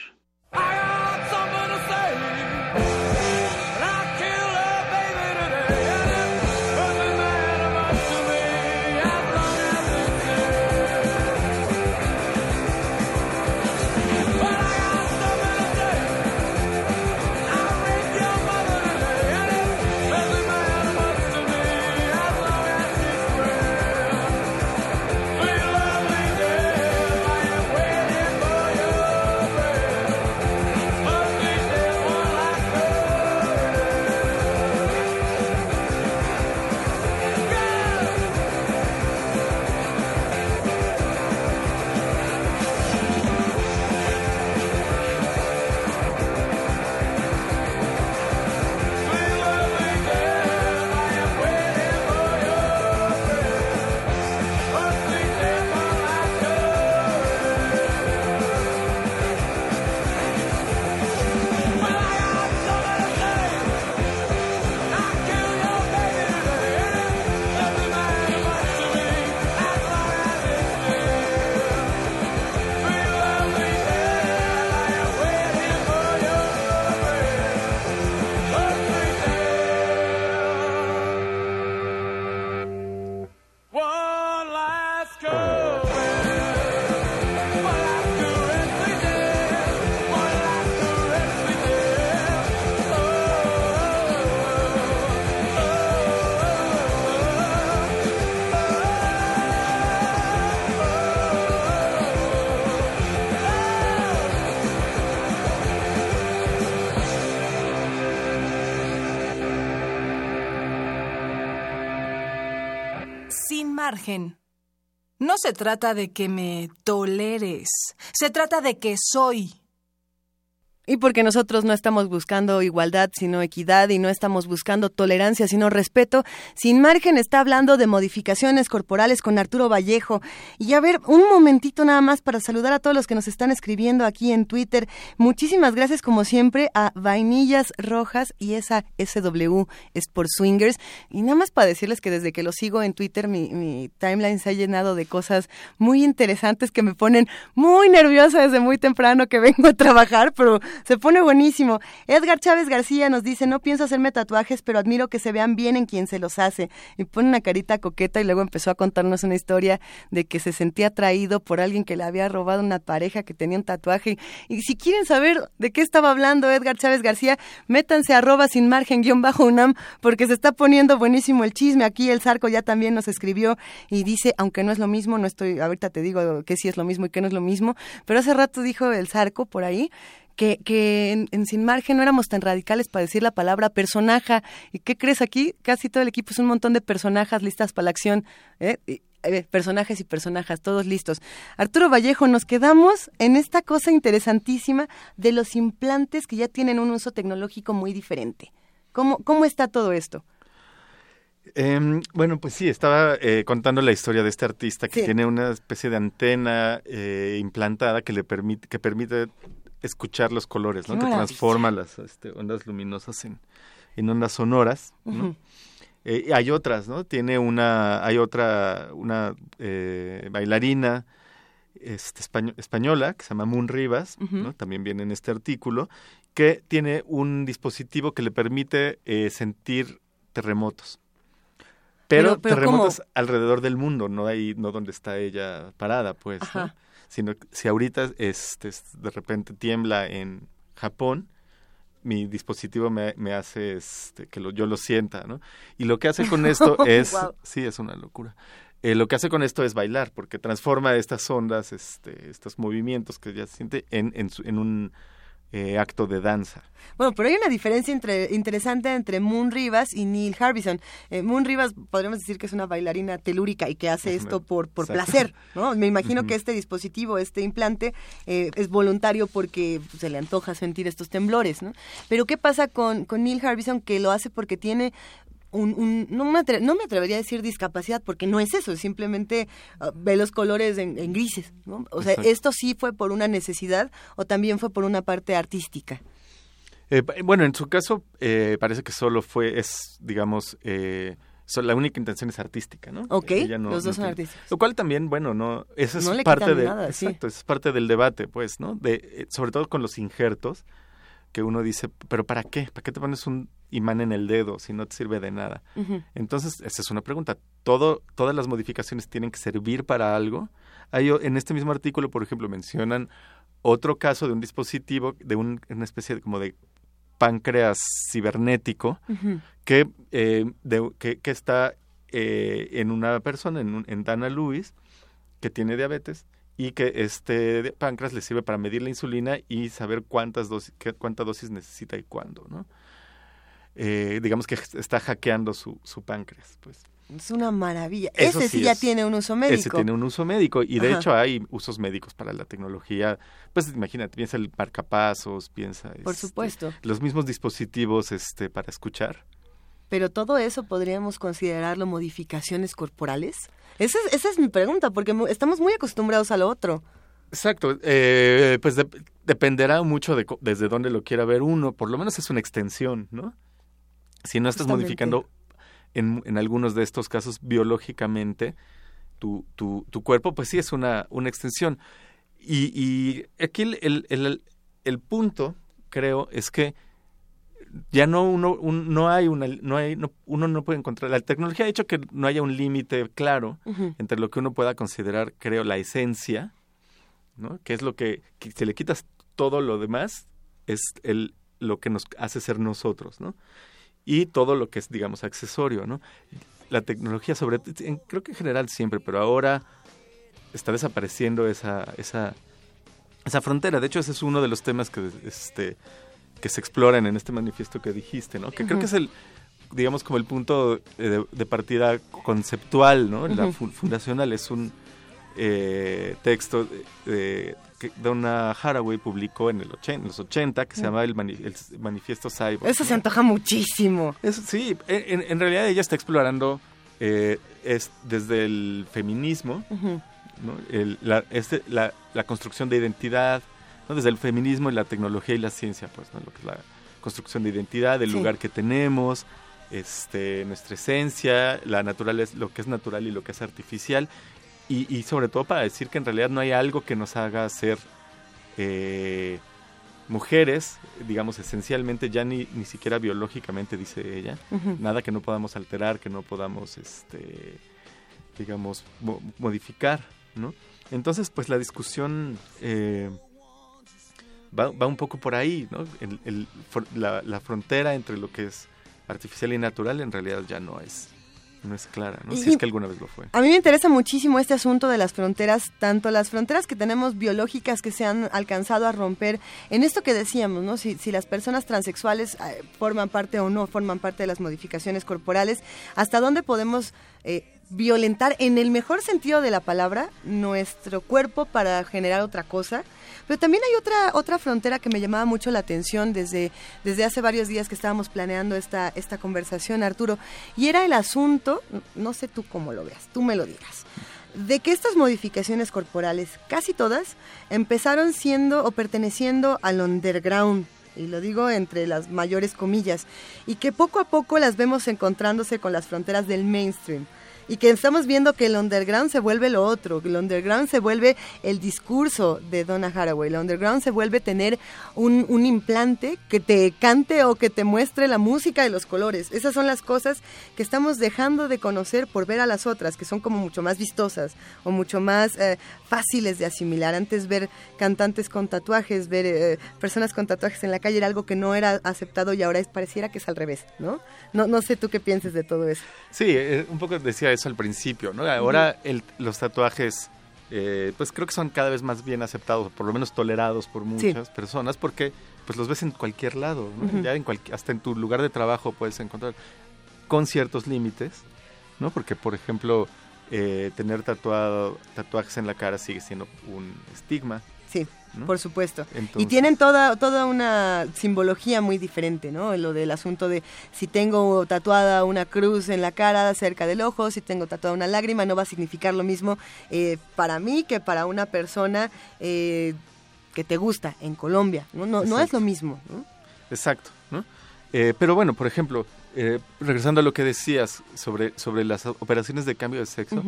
B: No se trata de que me toleres, se trata de que soy.
A: Y porque nosotros no estamos buscando igualdad, sino equidad, y no estamos buscando tolerancia, sino respeto, Sin Margen está hablando de modificaciones corporales con Arturo Vallejo. Y a ver, un momentito nada más para saludar a todos los que nos están escribiendo aquí en Twitter. Muchísimas gracias, como siempre, a Vainillas Rojas y esa SW es por Swingers. Y nada más para decirles que desde que lo sigo en Twitter, mi, mi timeline se ha llenado de cosas muy interesantes que me ponen muy nerviosa desde muy temprano que vengo a trabajar, pero se pone buenísimo. Edgar Chávez García nos dice, no pienso hacerme tatuajes, pero admiro que se vean bien en quien se los hace. Y pone una carita coqueta y luego empezó a contarnos una historia de que se sentía atraído por alguien que le había robado una pareja que tenía un tatuaje. Y si quieren saber de qué estaba hablando Edgar Chávez García, métanse arroba sin margen guion bajo UNAM, porque se está poniendo buenísimo el chisme. Aquí el Zarco ya también nos escribió y dice, aunque no es lo mismo, no estoy, ahorita te digo que sí es lo mismo y que no es lo mismo, pero hace rato dijo el Zarco por ahí que, que en, Sin Margen no éramos tan radicales para decir la palabra personaje. ¿Y qué crees aquí? Casi todo el equipo es un montón de personajes listas para la acción. ¿eh? eh personajes y personajes, todos listos. Arturo Vallejo, nos quedamos en esta cosa interesantísima de los implantes que ya tienen un uso tecnológico muy diferente. ¿Cómo, cómo está todo esto?
D: Em, bueno, pues sí, estaba eh, contando la historia de este artista que tiene una especie de antena eh, implantada que le permite, que permite escuchar los colores, ¿no? que transforma las este, ondas luminosas en, en ondas sonoras. Eh, hay otras, ¿no? Tiene una, hay otra, una bailarina este, española que se llama Moon Rivas, ¿no? También viene en este artículo, que tiene un dispositivo que le permite sentir terremotos. Pero, terremotos alrededor del mundo, no ahí, no donde está ella parada, pues. Sino si ahorita este, de repente tiembla en Japón, mi dispositivo me, me hace este, que lo, yo lo sienta, ¿no? Y lo que hace con esto es, sí, es una locura. Eh, lo que hace con esto es bailar, porque transforma estas ondas, este, estos movimientos que ya siente en, en, en un eh, acto de danza.
A: Bueno, pero hay una diferencia entre, interesante entre Moon Rivas y Neil Harbison. Eh, Moon Rivas podríamos decir que es una bailarina telúrica y que hace esto por, por placer, ¿no? Me imagino que este dispositivo, este implante, eh, es voluntario porque se le antoja sentir estos temblores, ¿no? Pero ¿qué pasa con, con Neil Harbison que lo hace porque tiene un, no, me no, me atrevería a decir discapacidad porque no es eso, simplemente ah, ve los colores en, grises. ¿no? O sea, ¿esto sí fue por una necesidad o también fue por una parte artística?
D: Eh, bueno, en su caso eh, parece que solo fue, es, digamos, eh, la única intención es artística, ¿no?
A: Ok, los dos son artísticos.
D: Lo cual también, bueno, no, eso es parte de, exacto, es parte del debate, pues, ¿no? De, sobre todo con los injertos, que uno dice, pero ¿para qué? ¿Para qué te pones un imán en el dedo si no te sirve de nada? Entonces, esa es una pregunta. ¿Todo, ¿Todas las modificaciones tienen que servir para algo? Hay, en este mismo artículo, por ejemplo, mencionan otro caso de un dispositivo, de una especie de, como de páncreas cibernético que, eh, que, que, está eh, en una persona, en, en Dana Lewis, que tiene diabetes y que este páncreas le sirve para medir la insulina y saber cuántas dosis, cuánta dosis necesita y cuándo, ¿no? Eh, digamos que está hackeando su, su páncreas, pues.
A: Es una maravilla. ese sí, ya tiene un uso médico.
D: Ese tiene un uso médico y de hecho hay usos médicos para la tecnología. Pues imagínate, piensa el marcapasos, piensa...
A: Por este, supuesto.
D: Los mismos dispositivos este, para escuchar.
A: Pero todo eso podríamos considerarlo modificaciones corporales. Esa es, esa es mi pregunta, porque estamos muy acostumbrados a lo otro.
D: Exacto, eh, pues dependerá mucho de desde dónde lo quiera ver uno, por lo menos es una extensión, ¿no? Si no estás modificando en, en, algunos de estos casos biológicamente tu, tu, tu cuerpo, pues sí es una, una extensión. Y, y aquí el, el, el punto, creo, es que ya no uno no hay una no hay uno no puede encontrar la tecnología ha hecho que no haya un límite claro entre lo que uno pueda considerar creo la esencia no que es lo que, si le quitas todo lo demás es el lo que nos hace ser nosotros no y todo lo que es digamos accesorio no la tecnología sobre creo que en general siempre pero ahora está desapareciendo esa esa esa frontera. De hecho ese es uno de los temas que este que se exploran en este manifiesto que dijiste, ¿no? Que creo que es el, digamos, como el punto de, partida conceptual, ¿no? La fundacional es un, eh, texto de, que Donna Haraway publicó en, el los 80 que se llama el, Manifiesto Cyborg.
A: Eso se antoja muchísimo.
D: Eso, sí, en, realidad ella está explorando eh, es desde el feminismo, la, este, la, la, construcción de identidad, ¿no? desde el feminismo y la tecnología y la ciencia, pues, ¿no? lo que es la construcción de identidad, el lugar que tenemos, este, nuestra esencia, la naturaleza, lo que es natural y lo que es artificial, y, sobre todo para decir que en realidad no hay algo que nos haga ser eh, mujeres, digamos esencialmente ya ni, ni siquiera biológicamente, dice ella, nada que no podamos alterar, que no podamos, este, digamos, modificar, ¿no? Entonces, pues la discusión eh, va, va, un poco por ahí, ¿no? el, la, la frontera entre lo que es artificial y natural en realidad ya no es no es clara, ¿no? si es que alguna vez lo fue.
A: A mí me interesa muchísimo este asunto de las fronteras, tanto las fronteras que tenemos biológicas que se han alcanzado a romper, en esto que decíamos, ¿no? Si, si las personas transexuales eh, forman parte o no forman parte de las modificaciones corporales, ¿hasta dónde podemos eh, violentar, en el mejor sentido de la palabra, nuestro cuerpo para generar otra cosa? Pero también hay otra, otra frontera que me llamaba mucho la atención desde, desde hace varios días que estábamos planeando esta, esta conversación, Arturo, y era el asunto, no sé tú cómo lo veas, tú me lo digas de que estas modificaciones corporales, casi todas, empezaron siendo o perteneciendo al underground, y lo digo entre las mayores comillas, y que poco a poco las vemos encontrándose con las fronteras del mainstream y que estamos viendo que el underground se vuelve lo otro, que el underground se vuelve el discurso de Donna Haraway, el underground se vuelve tener un, un implante que te cante o que te muestre la música de los colores. Esas son las cosas que estamos dejando de conocer por ver a las otras, que son como mucho más vistosas o mucho más eh, fáciles de asimilar. Antes ver cantantes con tatuajes, ver eh, personas con tatuajes en la calle era algo que no era aceptado y ahora es, pareciera que es al revés, ¿no? No, no sé tú qué pienses de todo eso.
D: Sí, eh, un poco decía eso al principio, ¿no? Ahora los tatuajes, eh, pues creo que son cada vez más bien aceptados, por lo menos tolerados por muchas personas, porque pues los ves en cualquier lado, ya en hasta en tu lugar de trabajo puedes encontrar con ciertos límites, ¿no? Porque por ejemplo eh, tener tatuado tatuajes en la cara sigue siendo un estigma.
A: Sí. Por supuesto. y tienen toda, toda una simbología muy diferente, ¿no? Lo del asunto de si tengo tatuada una cruz en la cara cerca del ojo, si tengo tatuada una lágrima, no va a significar lo mismo eh, para mí que para una persona eh, que te gusta en Colombia, ¿no? No, es lo mismo,
D: Exacto, ¿no? Eh, pero bueno, por ejemplo, regresando a lo que decías sobre, sobre las operaciones de cambio de sexo,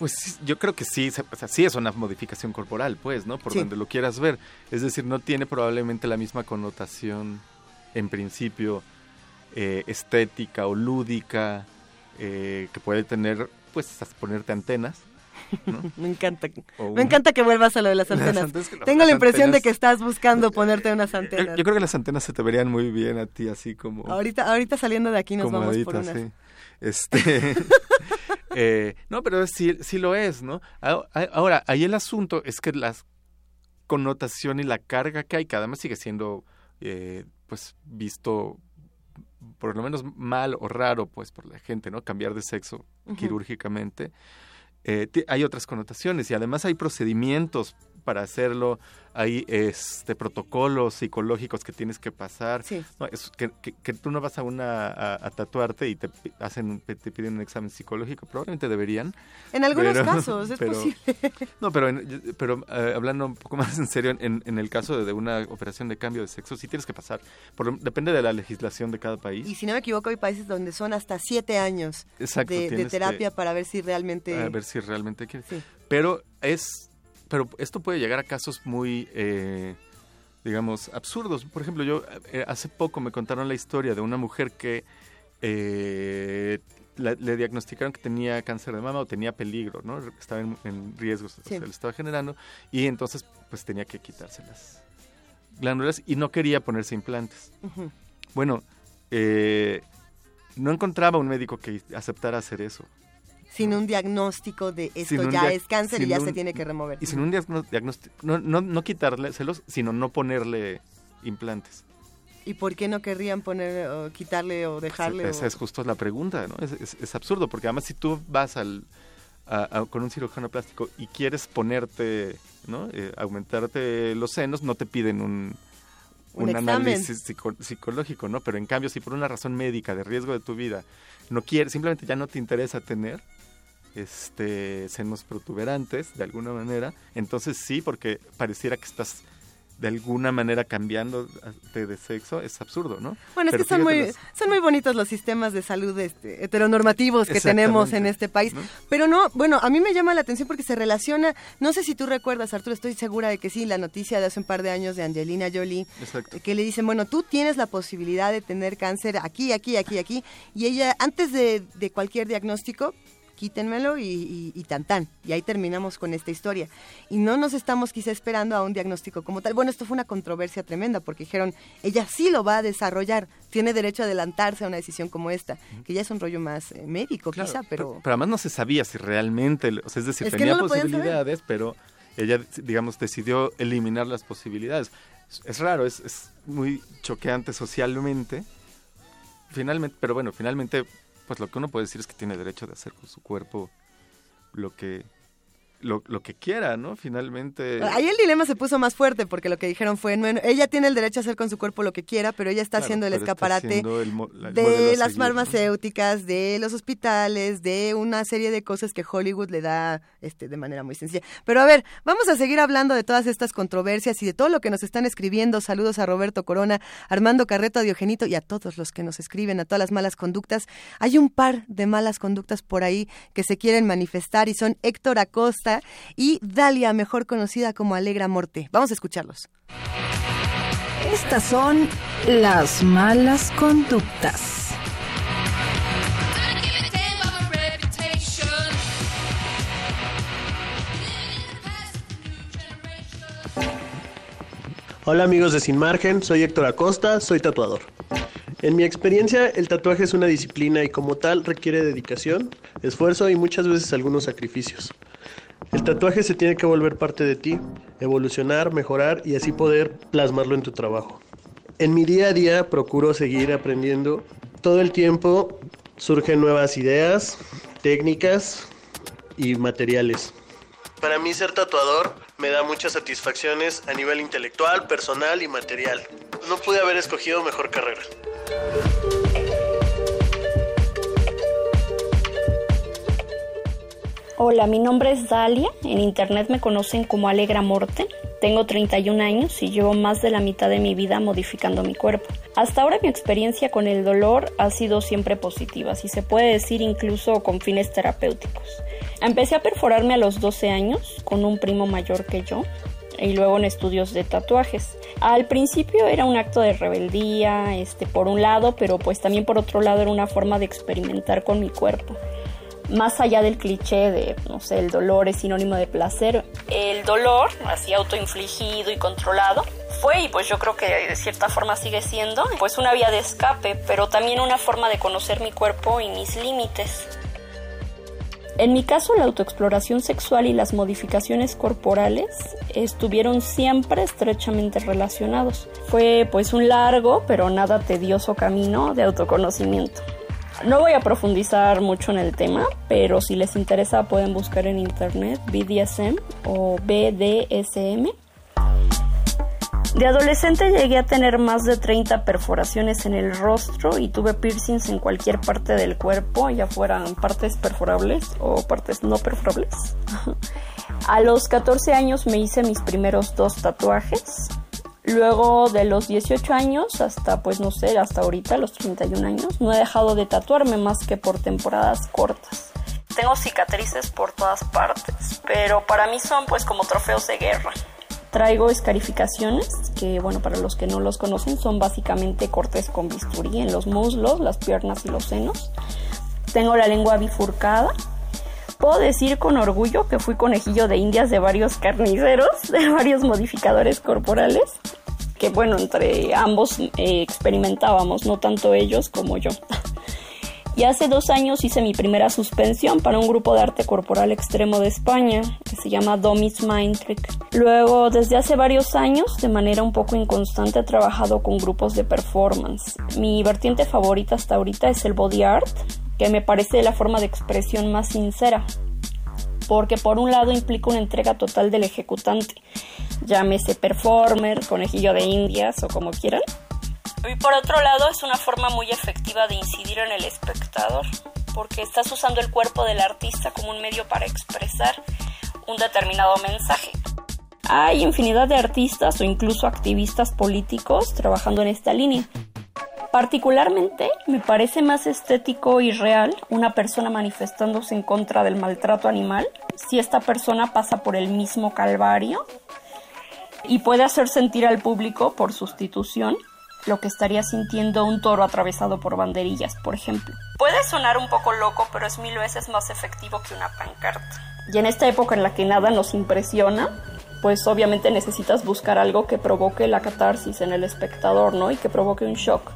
D: pues yo creo que sí, o sea, sí es una modificación corporal, pues, ¿no? Por donde lo quieras ver. Es decir, no tiene probablemente la misma connotación, en principio, eh, estética o lúdica eh, que puede tener, pues, hasta ponerte antenas.
A: me encanta. Me encanta que vuelvas a lo de las antenas. Tengo la impresión de que estás buscando ponerte unas antenas.
D: Yo, creo que las antenas se te verían muy bien a ti, así como.
A: Ahorita, ahorita saliendo de aquí nos vamos por unas. Sí.
D: Este. Eh, no, pero sí, sí lo es, ¿no? Ahora, ahí el asunto es que la connotación y la carga que hay, que además sigue siendo, eh, pues, visto por lo menos mal o raro, pues, por la gente, ¿no? Cambiar de sexo quirúrgicamente. Eh, hay otras connotaciones y además hay procedimientos para hacerlo, hay este protocolos psicológicos que tienes que pasar. es que, que, tú no vas a una a, tatuarte y te hacen te piden un examen psicológico, probablemente deberían.
A: En algunos casos es posible.
D: No, pero pero eh, hablando un poco más en serio, en, en, el caso de, una operación de cambio de sexo, sí tienes que pasar. Por, depende de la legislación de cada país.
A: Y si no me equivoco, hay países donde son hasta siete años de, terapia para ver si realmente.
D: A ver si realmente quieres. Pero es pero esto puede llegar a casos muy, eh, digamos, absurdos. Por ejemplo, yo eh, hace poco me contaron la historia de una mujer que eh, le diagnosticaron que tenía cáncer de mama o tenía peligro, ¿no? Estaba en, riesgo, se le estaba generando y entonces pues tenía que quitarse las glándulas y no quería ponerse implantes. Bueno, no encontraba un médico que aceptara hacer eso
A: sin un diagnóstico de esto ya es cáncer y ya se tiene que remover.
D: Y sin un diagnóstico, no, no, no quitárselos, sino no ponerle implantes.
A: ¿Y por qué no querrían poner, o quitarle o dejarle?
D: Esa es justo la pregunta, ¿no? Es, es, absurdo, porque además si tú vas al, con un cirujano plástico y quieres ponerte, ¿no? Eh, aumentarte los senos, no te piden un, un, análisis psicológico, ¿no? Pero en cambio, si por una razón médica de riesgo de tu vida no quieres, simplemente ya no te interesa tener este senos protuberantes de alguna manera, entonces sí, porque pareciera que estás de alguna manera cambiando de, sexo. Es absurdo, ¿no?
A: Bueno, es que son muy, son muy bonitos los sistemas de salud este, heteronormativos que tenemos en este país. Pero no, bueno, a mí me llama la atención porque se relaciona, no sé si tú recuerdas, Arturo, estoy segura de que sí, la noticia de hace un par de años de Angelina Jolie, que le dicen, bueno, tú tienes la posibilidad de tener cáncer aquí, aquí, aquí, aquí, y ella, antes de, de cualquier diagnóstico, quítenmelo y, y, tan tan. Y ahí terminamos con esta historia. Y no nos estamos quizá esperando a un diagnóstico como tal. Bueno, esto fue una controversia tremenda porque dijeron, ella sí lo va a desarrollar, tiene derecho a adelantarse a una decisión como esta, que ya es un rollo más eh, médico quizá, pero...
D: pero... además no se sabía si realmente, o sea, es decir, tenía posibilidades, pero ella, digamos, decidió eliminar las posibilidades. Es, raro, es, es muy choqueante socialmente. Finalmente, pero bueno, finalmente pues lo que uno puede decir es que tiene derecho de hacer con su cuerpo lo que lo, lo, que quiera, ¿no? Finalmente.
A: Ahí el dilema se puso más fuerte porque lo que dijeron fue, ella tiene el derecho a hacer con su cuerpo lo que quiera, pero ella está haciendo el escaparate de las farmacéuticas, de los hospitales, de una serie de cosas que Hollywood le da este, de manera muy sencilla. Pero a ver, vamos a seguir hablando de todas estas controversias y de todo lo que nos están escribiendo. Saludos a Roberto Corona, Armando Carreto, a Diogenito y a todos los que nos escriben, a todas las malas conductas. Hay un par de malas conductas por ahí que se quieren manifestar y son Héctor Acosta, y Dalia, mejor conocida como Alegra Morte. Vamos a escucharlos.
B: Estas son las malas conductas.
F: Hola amigos de Sin Margen, soy Héctor Acosta, soy tatuador. En mi experiencia, el tatuaje es una disciplina y como tal requiere dedicación, esfuerzo y muchas veces algunos sacrificios. El tatuaje se tiene que volver parte de ti, evolucionar, mejorar y así poder plasmarlo en tu trabajo. En mi día a día procuro seguir aprendiendo. Todo el tiempo surgen nuevas ideas, técnicas y materiales. Para mí ser tatuador me da muchas satisfacciones a nivel intelectual, personal y material. No pude haber escogido mejor carrera.
G: Hola, mi nombre es Dalia. En internet me conocen como Alegra Morte. Tengo 31 años y llevo más de la mitad de mi vida modificando mi cuerpo. Hasta ahora mi experiencia con el dolor ha sido siempre positiva, si se puede decir incluso con fines terapéuticos. Empecé a perforarme a los 12 años con un primo mayor que yo y luego en estudios de tatuajes. Al principio era un acto de rebeldía, este por un lado, pero pues también por otro lado era una forma de experimentar con mi cuerpo más allá del cliché de, no sé, el dolor es sinónimo de placer, el dolor, así autoinfligido y controlado, fue y pues yo creo que de cierta forma sigue siendo, pues una vía de escape, pero también una forma de conocer mi cuerpo y mis límites. En mi caso, la autoexploración sexual y las modificaciones corporales estuvieron siempre estrechamente relacionados. Fue pues un largo, pero nada tedioso camino de autoconocimiento. No voy a profundizar mucho en el tema, pero si les interesa pueden buscar en internet BDSM o BDSM. De adolescente llegué a tener más de 30 perforaciones en el rostro y tuve piercings en cualquier parte del cuerpo, ya fueran partes perforables o partes no perforables. A los 14 años me hice mis primeros dos tatuajes, Luego de los 18 años hasta, pues no sé, hasta ahorita, los 31 años, no he dejado de tatuarme más que por temporadas cortas. Tengo cicatrices por todas partes, pero para mí son pues como trofeos de guerra. Traigo escarificaciones, que bueno, para los que no los conocen, son básicamente cortes con bisturí en los muslos, las piernas y los senos. Tengo la lengua bifurcada, Puedo decir con orgullo que fui conejillo de indias de varios carniceros, de varios modificadores corporales, que bueno, entre ambos eh, experimentábamos, no tanto ellos como yo. Y hace dos años hice mi primera suspensión para un grupo de arte corporal extremo de España que se llama Domis Mind Trick. Luego, desde hace varios años, de manera un poco inconstante, he trabajado con grupos de performance. Mi vertiente favorita hasta ahorita es el body art, que me parece la forma de expresión más sincera. porque por un lado implica una entrega total del ejecutante, llámese performer, conejillo de indias o como quieran. Y por otro lado es una forma muy efectiva de incidir en el espectador, porque estás usando el cuerpo del artista como un medio para expresar un determinado mensaje. Hay infinidad de artistas o incluso activistas políticos trabajando en esta línea. Particularmente me parece más estético y real una persona manifestándose en contra del maltrato animal si esta persona pasa por el mismo calvario y puede hacer sentir al público por sustitución lo que estaría sintiendo un toro atravesado por banderillas, por ejemplo. Puede sonar un poco loco, pero es mil veces más efectivo que una pancarta. Y en esta época en la que nada nos impresiona, pues obviamente necesitas buscar algo que provoque la catarsis en el espectador, ¿no? Y que provoque un shock.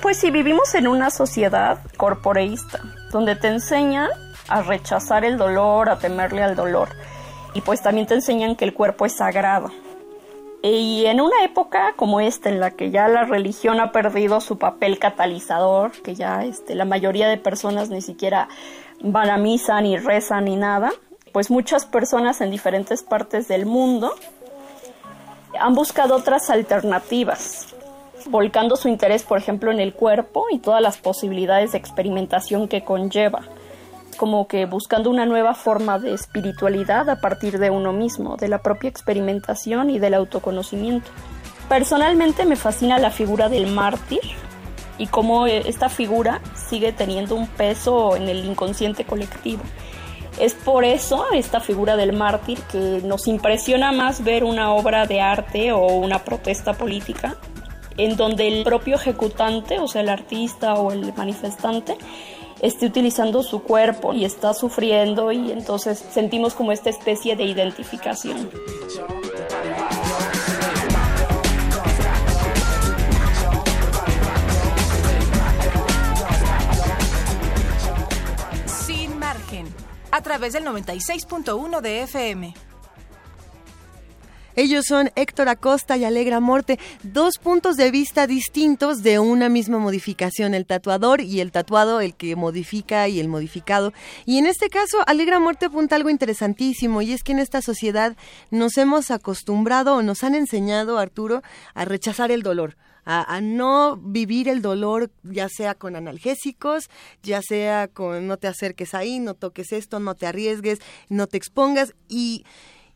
G: Pues si vivimos en una sociedad corporeísta, donde te enseñan a rechazar el dolor, a temerle al dolor, y pues también te enseñan que el cuerpo es sagrado. Y en una época como esta, en la que ya la religión ha perdido su papel catalizador, que ya este, la mayoría de personas ni siquiera van a misa, ni rezan, ni nada, pues muchas personas en diferentes partes del mundo han buscado otras alternativas volcando su interés, por ejemplo, en el cuerpo y todas las posibilidades de experimentación que conlleva, como que buscando una nueva forma de espiritualidad a partir de uno mismo, de la propia experimentación y del autoconocimiento. Personalmente me fascina la figura del mártir y cómo esta figura sigue teniendo un peso en el inconsciente colectivo. Es por eso esta figura del mártir que nos impresiona más ver una obra de arte o una protesta política en donde el propio ejecutante, o sea, el artista o el manifestante, esté utilizando su cuerpo y está sufriendo y entonces sentimos como esta especie de identificación.
B: Sin margen, a través del 96.1 de FM.
A: Ellos son Héctor Acosta y Alegra Morte, dos puntos de vista distintos de una misma modificación, el tatuador y el tatuado, el que modifica y el modificado. Y en este caso, Alegra Morte apunta algo interesantísimo y es que en esta sociedad nos hemos acostumbrado o nos han enseñado, Arturo, a rechazar el dolor. A, a, no vivir el dolor, ya sea con analgésicos, ya sea con no te acerques ahí, no toques esto, no te arriesgues, no te expongas y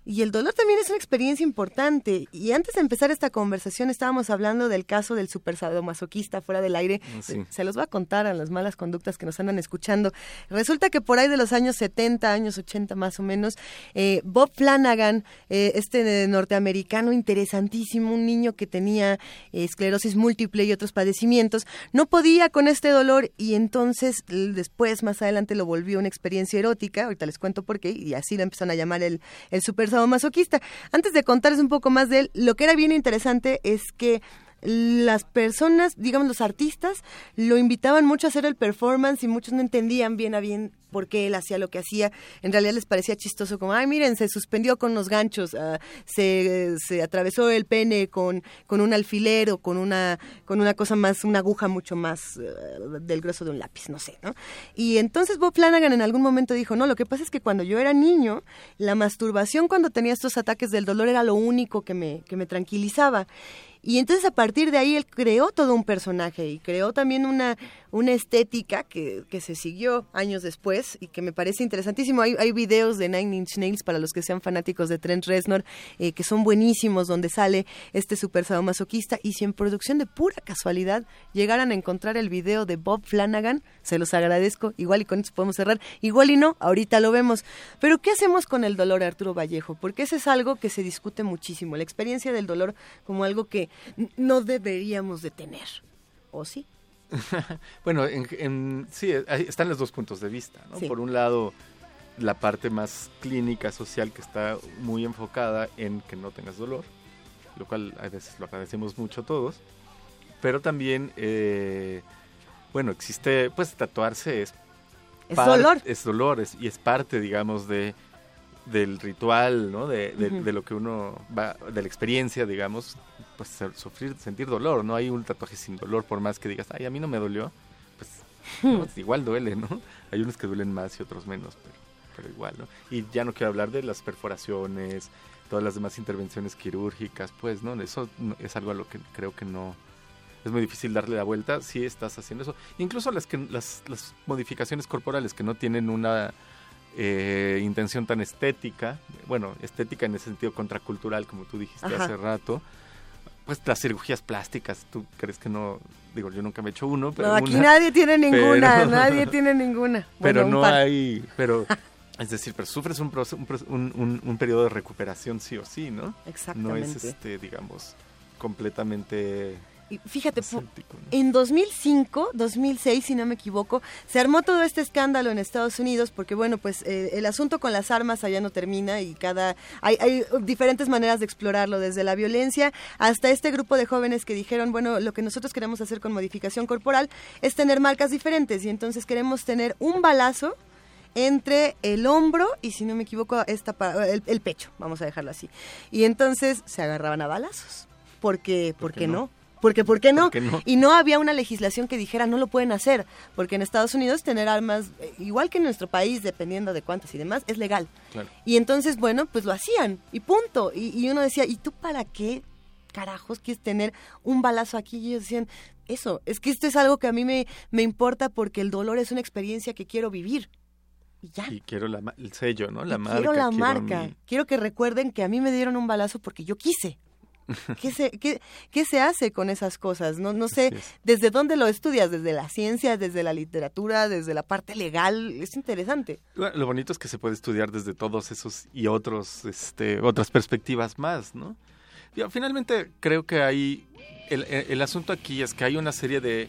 A: y el dolor también es una experiencia importante. Y antes de empezar esta conversación estábamos hablando del caso del super sadomasoquista fuera del aire. Ah, Se los va a contar a las malas conductas que nos andan escuchando. Resulta que por ahí de los años 70, años 80 más o menos, eh, Bob Flanagan, eh, este norteamericano interesantísimo, un niño que tenía eh, esclerosis múltiple y otros padecimientos, no podía con este dolor y entonces después, más adelante, lo volvió una experiencia erótica. Ahorita les cuento por qué y así lo empezaron a llamar el, el super masoquista. Antes de contarles un poco más de él, lo que era bien interesante es que las personas, digamos los artistas, lo invitaban mucho a hacer el performance y muchos no entendían bien a bien por qué él hacía lo que hacía. En realidad les parecía chistoso, como, ay, miren, se suspendió con unos ganchos, ah, se, se, atravesó el pene con, con un alfiler o con una, con una cosa más, una aguja mucho más uh, del grueso de un lápiz, no sé, ¿no? Y entonces Bob Flanagan en algún momento dijo, no, lo que pasa es que cuando yo era niño, la masturbación cuando tenía estos ataques del dolor era lo único que me, que me tranquilizaba. Y entonces a partir de ahí él creó todo un personaje y creó también una, una estética que, que se siguió años después y que me parece interesantísimo. Hay, hay videos de Nine Inch Nails para los que sean fanáticos de Trent Reznor eh, que son buenísimos donde sale este super sadomasoquista y si en producción de pura casualidad llegaran a encontrar el video de Bob Flanagan, se los agradezco. Igual y con esto podemos cerrar. Igual y no, ahorita lo vemos. Pero ¿qué hacemos con el dolor, Arturo Vallejo? Porque ese es algo que se discute muchísimo. La experiencia del dolor como algo que no deberíamos de tener. ¿O sí?
D: bueno, en, sí, están los dos puntos de vista. Por un lado, la parte más clínica, social, que está muy enfocada en que no tengas dolor, lo cual a veces lo agradecemos mucho todos. Pero también, eh, bueno, existe, pues tatuarse es...
A: Es dolor.
D: Es dolor y es parte, digamos, de del ritual, ¿no? De, de, lo que uno va, de la experiencia, digamos, pues sufrir, sentir dolor, no hay un tatuaje sin dolor, por más que digas, ay, a mí no me dolió, pues, hmm. pues igual duele, ¿no? Hay unos que duelen más y otros menos, pero pero igual, ¿no? Y ya no quiero hablar de las perforaciones, todas las demás intervenciones quirúrgicas, pues, ¿no? Eso es algo a lo que creo que no es muy difícil darle la vuelta si estás haciendo eso. Incluso las que las, las modificaciones corporales que no tienen una eh, intención tan estética, bueno, estética en ese sentido contracultural, como tú dijiste hace rato, pues las cirugías plásticas, ¿tú crees que no? Digo, yo nunca me he hecho uno, pero...
A: No, aquí nadie tiene ninguna, nadie tiene ninguna.
D: pero no hay, pero... Es decir, pero sufres un, un, un, periodo de recuperación sí o sí, ¿no?
A: Exactamente.
D: No es, este, digamos, completamente
A: fíjate, en 2005, 2006, si no me equivoco, se armó todo este escándalo en Estados Unidos porque, bueno, pues eh, el asunto con las armas allá no termina y cada hay, hay, diferentes maneras de explorarlo, desde la violencia hasta este grupo de jóvenes que dijeron, bueno, lo que nosotros queremos hacer con modificación corporal es tener marcas diferentes y entonces queremos tener un balazo entre el hombro y, si no me equivoco, esta, el, el pecho, vamos a dejarlo así. Y entonces se agarraban a balazos. Porque, ¿por, qué no? Porque ¿por qué no? Y no había una legislación que dijera no lo pueden hacer, porque en Estados Unidos tener armas, eh, igual que en nuestro país, dependiendo de cuántas y demás, es legal. Y entonces, bueno, pues lo hacían y punto. Y, uno decía, ¿y tú para qué carajos quieres tener un balazo aquí? Y ellos decían, eso, es que esto es algo que a mí me, me importa porque el dolor es una experiencia que quiero vivir. Y ya.
D: Y quiero el sello, ¿no? La marca.
A: Quiero la marca. Quiero que recuerden que a mí me dieron un balazo porque yo quise. ¿Qué se, qué, qué se hace con esas cosas? No, no sé desde dónde lo estudias, desde la ciencia, desde la literatura, desde la parte legal, es interesante.
D: Lo bonito es que se puede estudiar desde todos esos y otros, este, otras perspectivas más, ¿no? Yo, finalmente creo que hay, el, el, asunto aquí es que hay una serie de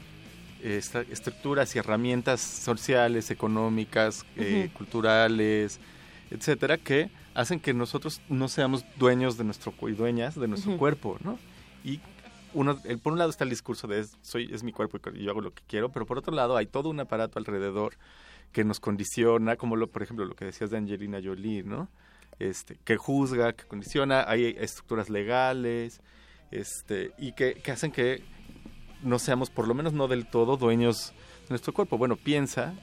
D: eh, estructuras y herramientas sociales, económicas, eh, culturales, etcétera, que hacen que nosotros no seamos dueños de nuestro y dueñas de nuestro cuerpo, ¿no? Y uno, el, por un lado está el discurso de soy es mi cuerpo y yo hago lo que quiero, pero por otro lado hay todo un aparato alrededor que nos condiciona, como lo, por ejemplo lo que decías de Angelina Jolie, ¿no? Este, que juzga, que condiciona, hay estructuras legales, este, y que, que hacen que no seamos, por lo menos no del todo, dueños de nuestro cuerpo. Bueno, piensa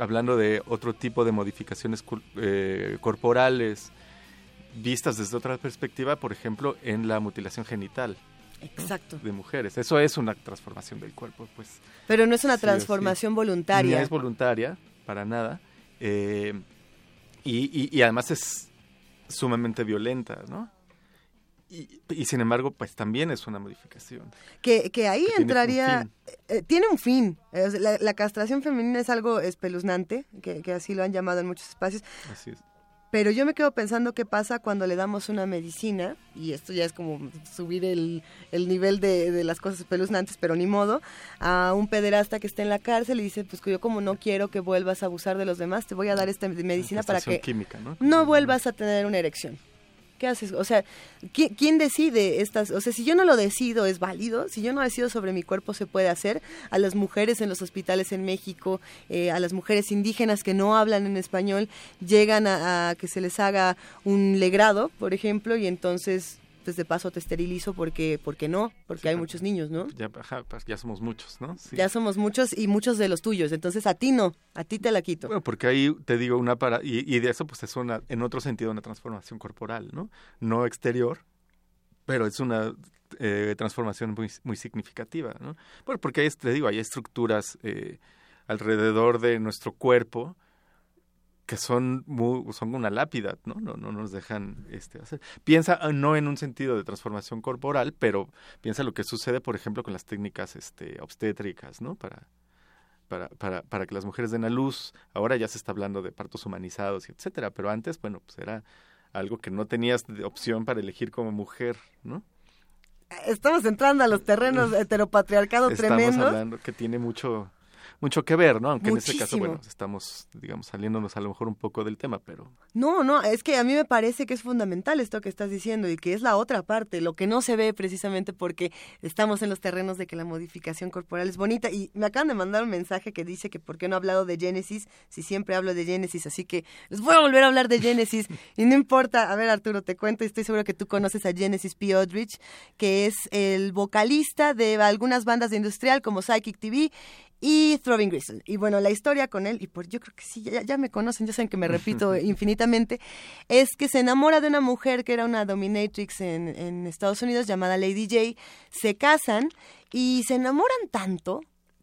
D: hablando de otro tipo de modificaciones eh, corporales vistas desde otra perspectiva, por ejemplo, en la mutilación genital.
A: Exacto.
D: De mujeres. Eso es una transformación del cuerpo, pues.
A: Pero no es una transformación voluntaria.
D: Ni es voluntaria, para nada. Eh, y, y, además es sumamente violenta, ¿no? Y, sin embargo, pues también es una modificación.
A: Que, que ahí entraría, eh, tiene un fin. la, castración femenina es algo espeluznante, que, que, así lo han llamado en muchos espacios.
D: Así es.
A: Pero yo me quedo pensando qué pasa cuando le damos una medicina, y esto ya es como subir el, el nivel de, de, las cosas espeluznantes, pero ni modo, a un pederasta que esté en la cárcel y dice, pues que yo como no quiero que vuelvas a abusar de los demás, te voy a dar esta medicina para que
D: ¿no?
A: no vuelvas a tener una erección. ¿Qué haces? O sea, ¿quién, decide estas? O sea, si yo no lo decido, es válido. Si yo no decido sobre mi cuerpo, se puede hacer. A las mujeres en los hospitales en México, eh, a las mujeres indígenas que no hablan en español, llegan a, a que se les haga un legrado, por ejemplo, y entonces pues de paso te esterilizo porque porque no porque hay muchos niños no
D: ya, pues ya somos muchos no
A: ya somos muchos y muchos de los tuyos entonces a ti no a ti te la quito.
D: Bueno porque ahí te digo una para y, de eso pues es una en otro sentido una transformación corporal no no exterior pero es una eh, transformación muy muy significativa no bueno, porque ahí te digo hay estructuras eh, alrededor de nuestro cuerpo que son son una lápida, ¿no? No, no nos dejan este, hacer. Piensa ah, no en un sentido de transformación corporal, pero piensa lo que sucede, por ejemplo, con las técnicas este, obstétricas, ¿no? Para, para, para, para que las mujeres den a luz. Ahora ya se está hablando de partos humanizados, y etcétera, pero antes, bueno, pues era algo que no tenías de opción para elegir como mujer, ¿no?
A: Estamos entrando a los terrenos heteropatriarcado
D: Estamos hablando que tiene mucho mucho que ver, ¿no? Aunque en este caso, bueno, estamos, digamos, saliéndonos a lo mejor un poco del tema, pero...
A: No, no, es que a mí me parece que es fundamental esto que estás diciendo y que es la otra parte, lo que no se ve precisamente porque estamos en los terrenos de que la modificación corporal es bonita. Y me acaban de mandar un mensaje que dice que por qué no he hablado de Genesis, si siempre hablo de Genesis, así que les voy a volver a hablar de Genesis. y no importa, a ver Arturo, te cuento, y estoy seguro que tú conoces a Genesis P. Odrich, que es el vocalista de algunas bandas de industrial como Psychic TV y Throbbing Gristle. Y bueno, la historia con él, y por yo creo que sí, ya, me conocen, ya saben que me repito infinitamente, es que se enamora de una mujer que era una dominatrix en, en Estados Unidos llamada Lady J, se casan y se enamoran tanto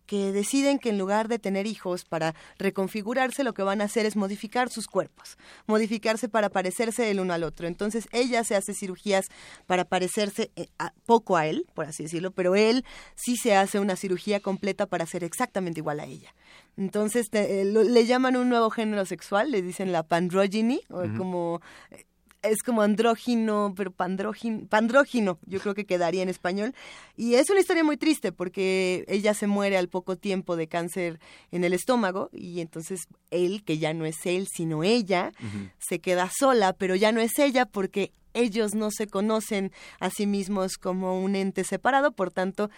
A: que deciden que en lugar de tener hijos para reconfigurarse, lo que van a hacer es modificar sus cuerpos, modificarse para parecerse el uno al otro. Entonces ella se hace cirugías para parecerse eh, poco a él, por así decirlo, pero él sí se hace una cirugía completa para ser exactamente igual a ella. Entonces eh, le llaman un nuevo género sexual, le dicen la pandrogyny, o como eh, es como andrógino, pero pandrógino, pandrógino, yo creo que quedaría en español. Y es una historia muy triste porque ella se muere al poco tiempo de cáncer en el estómago y entonces él, que ya no es él, sino ella, se queda sola, pero ya no es ella porque ellos no se conocen a sí mismos como un ente separado, por tanto,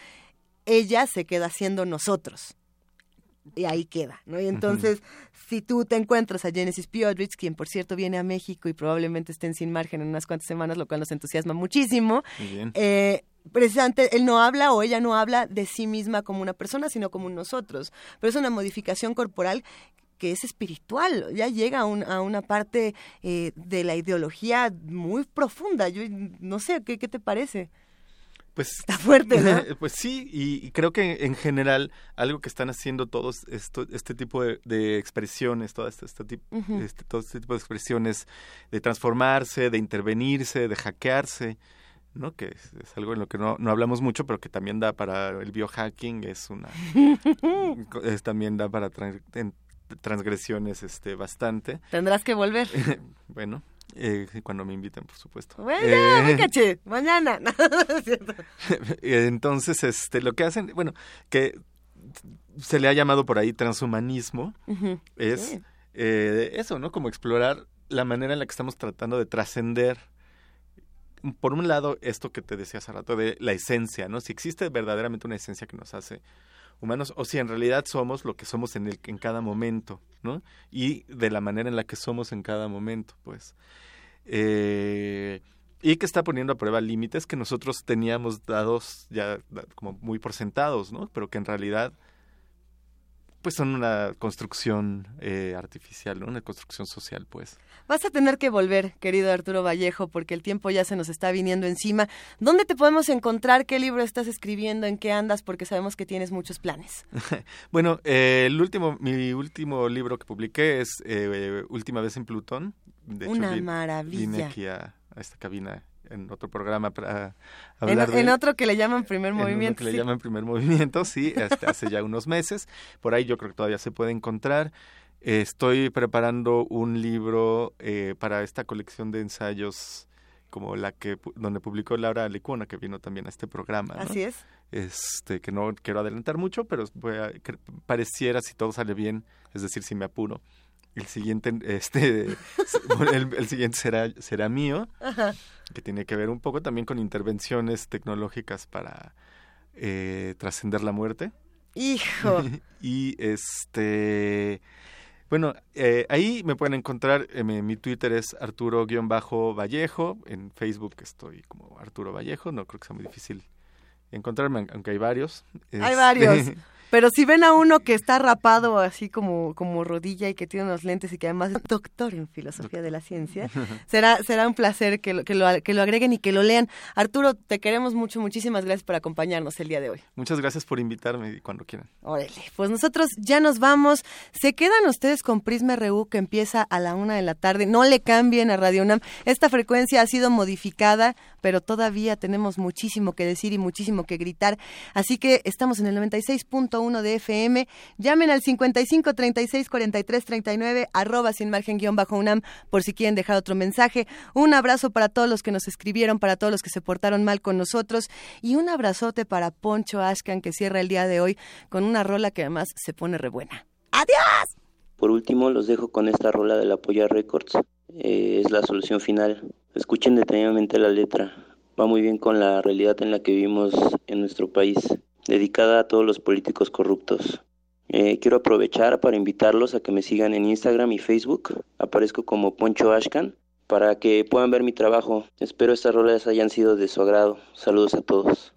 A: ella se queda siendo nosotros y ahí queda, ¿no? Y entonces, si tú te encuentras a Genesis Piodrich, quien por cierto viene a México y probablemente estén sin margen en unas cuantas semanas, lo cual nos entusiasma muchísimo, eh, precisamente él no habla o ella no habla de sí misma como una persona, sino como nosotros, pero es una modificación corporal que es espiritual, ya llega a, a una parte eh, de la ideología muy profunda. Yo no sé, ¿qué, qué te parece?
D: Pues,
A: Está fuerte, ¿no?
D: Pues sí, y, creo que en general algo que están haciendo todos esto, este tipo de, expresiones, todo este, este, tipo, este, todo este tipo de expresiones de transformarse, de intervenirse, de hackearse, ¿no? Que es, algo en lo que no, no, hablamos mucho, pero que también da para el biohacking, es una... es, también da para transgresiones este, bastante.
A: Tendrás que volver.
D: bueno, eh, cuando me inviten, por supuesto.
A: Bueno, eh, caché, mañana.
D: Entonces, este, lo que hacen, bueno, que se le ha llamado por ahí transhumanismo, es eh, eso, ¿no? Como explorar la manera en la que estamos tratando de trascender, por un lado, esto que te decía hace rato de la esencia, ¿no? Si existe verdaderamente una esencia que nos hace humanos o si en realidad somos lo que somos en, el, en cada momento, ¿no? Y de la manera en la que somos en cada momento, pues. Eh, y que está poniendo a prueba límites que nosotros teníamos dados ya como muy por sentados, ¿no? Pero que en realidad pues son una construcción eh, artificial, ¿no? Una construcción social, pues.
A: Vas a tener que volver, querido Arturo Vallejo, porque el tiempo ya se nos está viniendo encima. ¿Dónde te podemos encontrar? ¿Qué libro estás escribiendo? ¿En qué andas? Porque sabemos que tienes muchos planes.
D: bueno, eh, el último, mi último libro que publiqué es eh, Última vez en Plutón.
A: De Una maravilla.
D: Vine aquí a esta cabina en otro programa para
A: hablar en, otro que le llaman primer movimiento.
D: En que le llaman primer movimiento, sí, este, hace ya unos meses. Por ahí yo creo que todavía se puede encontrar. estoy preparando un libro eh, para esta colección de ensayos como la que donde publicó Laura Lecuna que vino también a este programa.
A: Así es.
D: Este que no quiero adelantar mucho, pero pareciera si todo sale bien, es decir, si me apuro, el siguiente, este, el, siguiente será, será mío, que tiene que ver un poco también con intervenciones tecnológicas para eh, trascender la muerte.
A: Hijo.
D: y este, bueno, eh, ahí me pueden encontrar, eh, mi, Twitter es Arturo-Vallejo, en Facebook estoy como Arturo Vallejo, no creo que sea muy difícil encontrarme, aunque hay varios.
A: Hay varios. Pero si ven a uno que está rapado así como, como rodilla y que tiene unos lentes y que además es doctor en filosofía de la ciencia, será, será un placer que lo, que, lo, que lo agreguen y que lo lean. Arturo, te queremos mucho, muchísimas gracias por acompañarnos el día de hoy.
D: Muchas gracias por invitarme cuando quieran.
A: Órale, pues nosotros ya nos vamos. Se quedan ustedes con Prisma RU que empieza a la una de la tarde. No le cambien a Radio UNAM. Esta frecuencia ha sido modificada, pero todavía tenemos muchísimo que decir y muchísimo que gritar. Así que estamos en el 96. 1 de FM. Llamen al 55 36 43 39, arroba sin margen guion bajo UNAM, por si quieren dejar otro mensaje. Un abrazo para todos los que nos escribieron, para todos los que se portaron mal con nosotros y un abrazote para Poncho Ashkan que cierra el día de hoy con una rola que además se pone re buena. ¡Adiós!
E: Por último, los dejo con esta rola de la Polla Records. Eh, es la solución final. Escuchen detenidamente la letra. Va muy bien con la realidad en la que vivimos en nuestro país dedicada a todos los políticos corruptos. Eh, quiero aprovechar para invitarlos a que me sigan en Instagram y Facebook. Aparezco como Poncho Ashkan para que puedan ver mi trabajo. Espero estas rolas hayan sido de su agrado. Saludos a todos.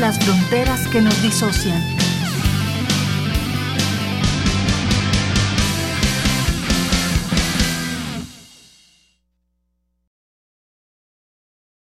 B: Las fronteras que nos disocian.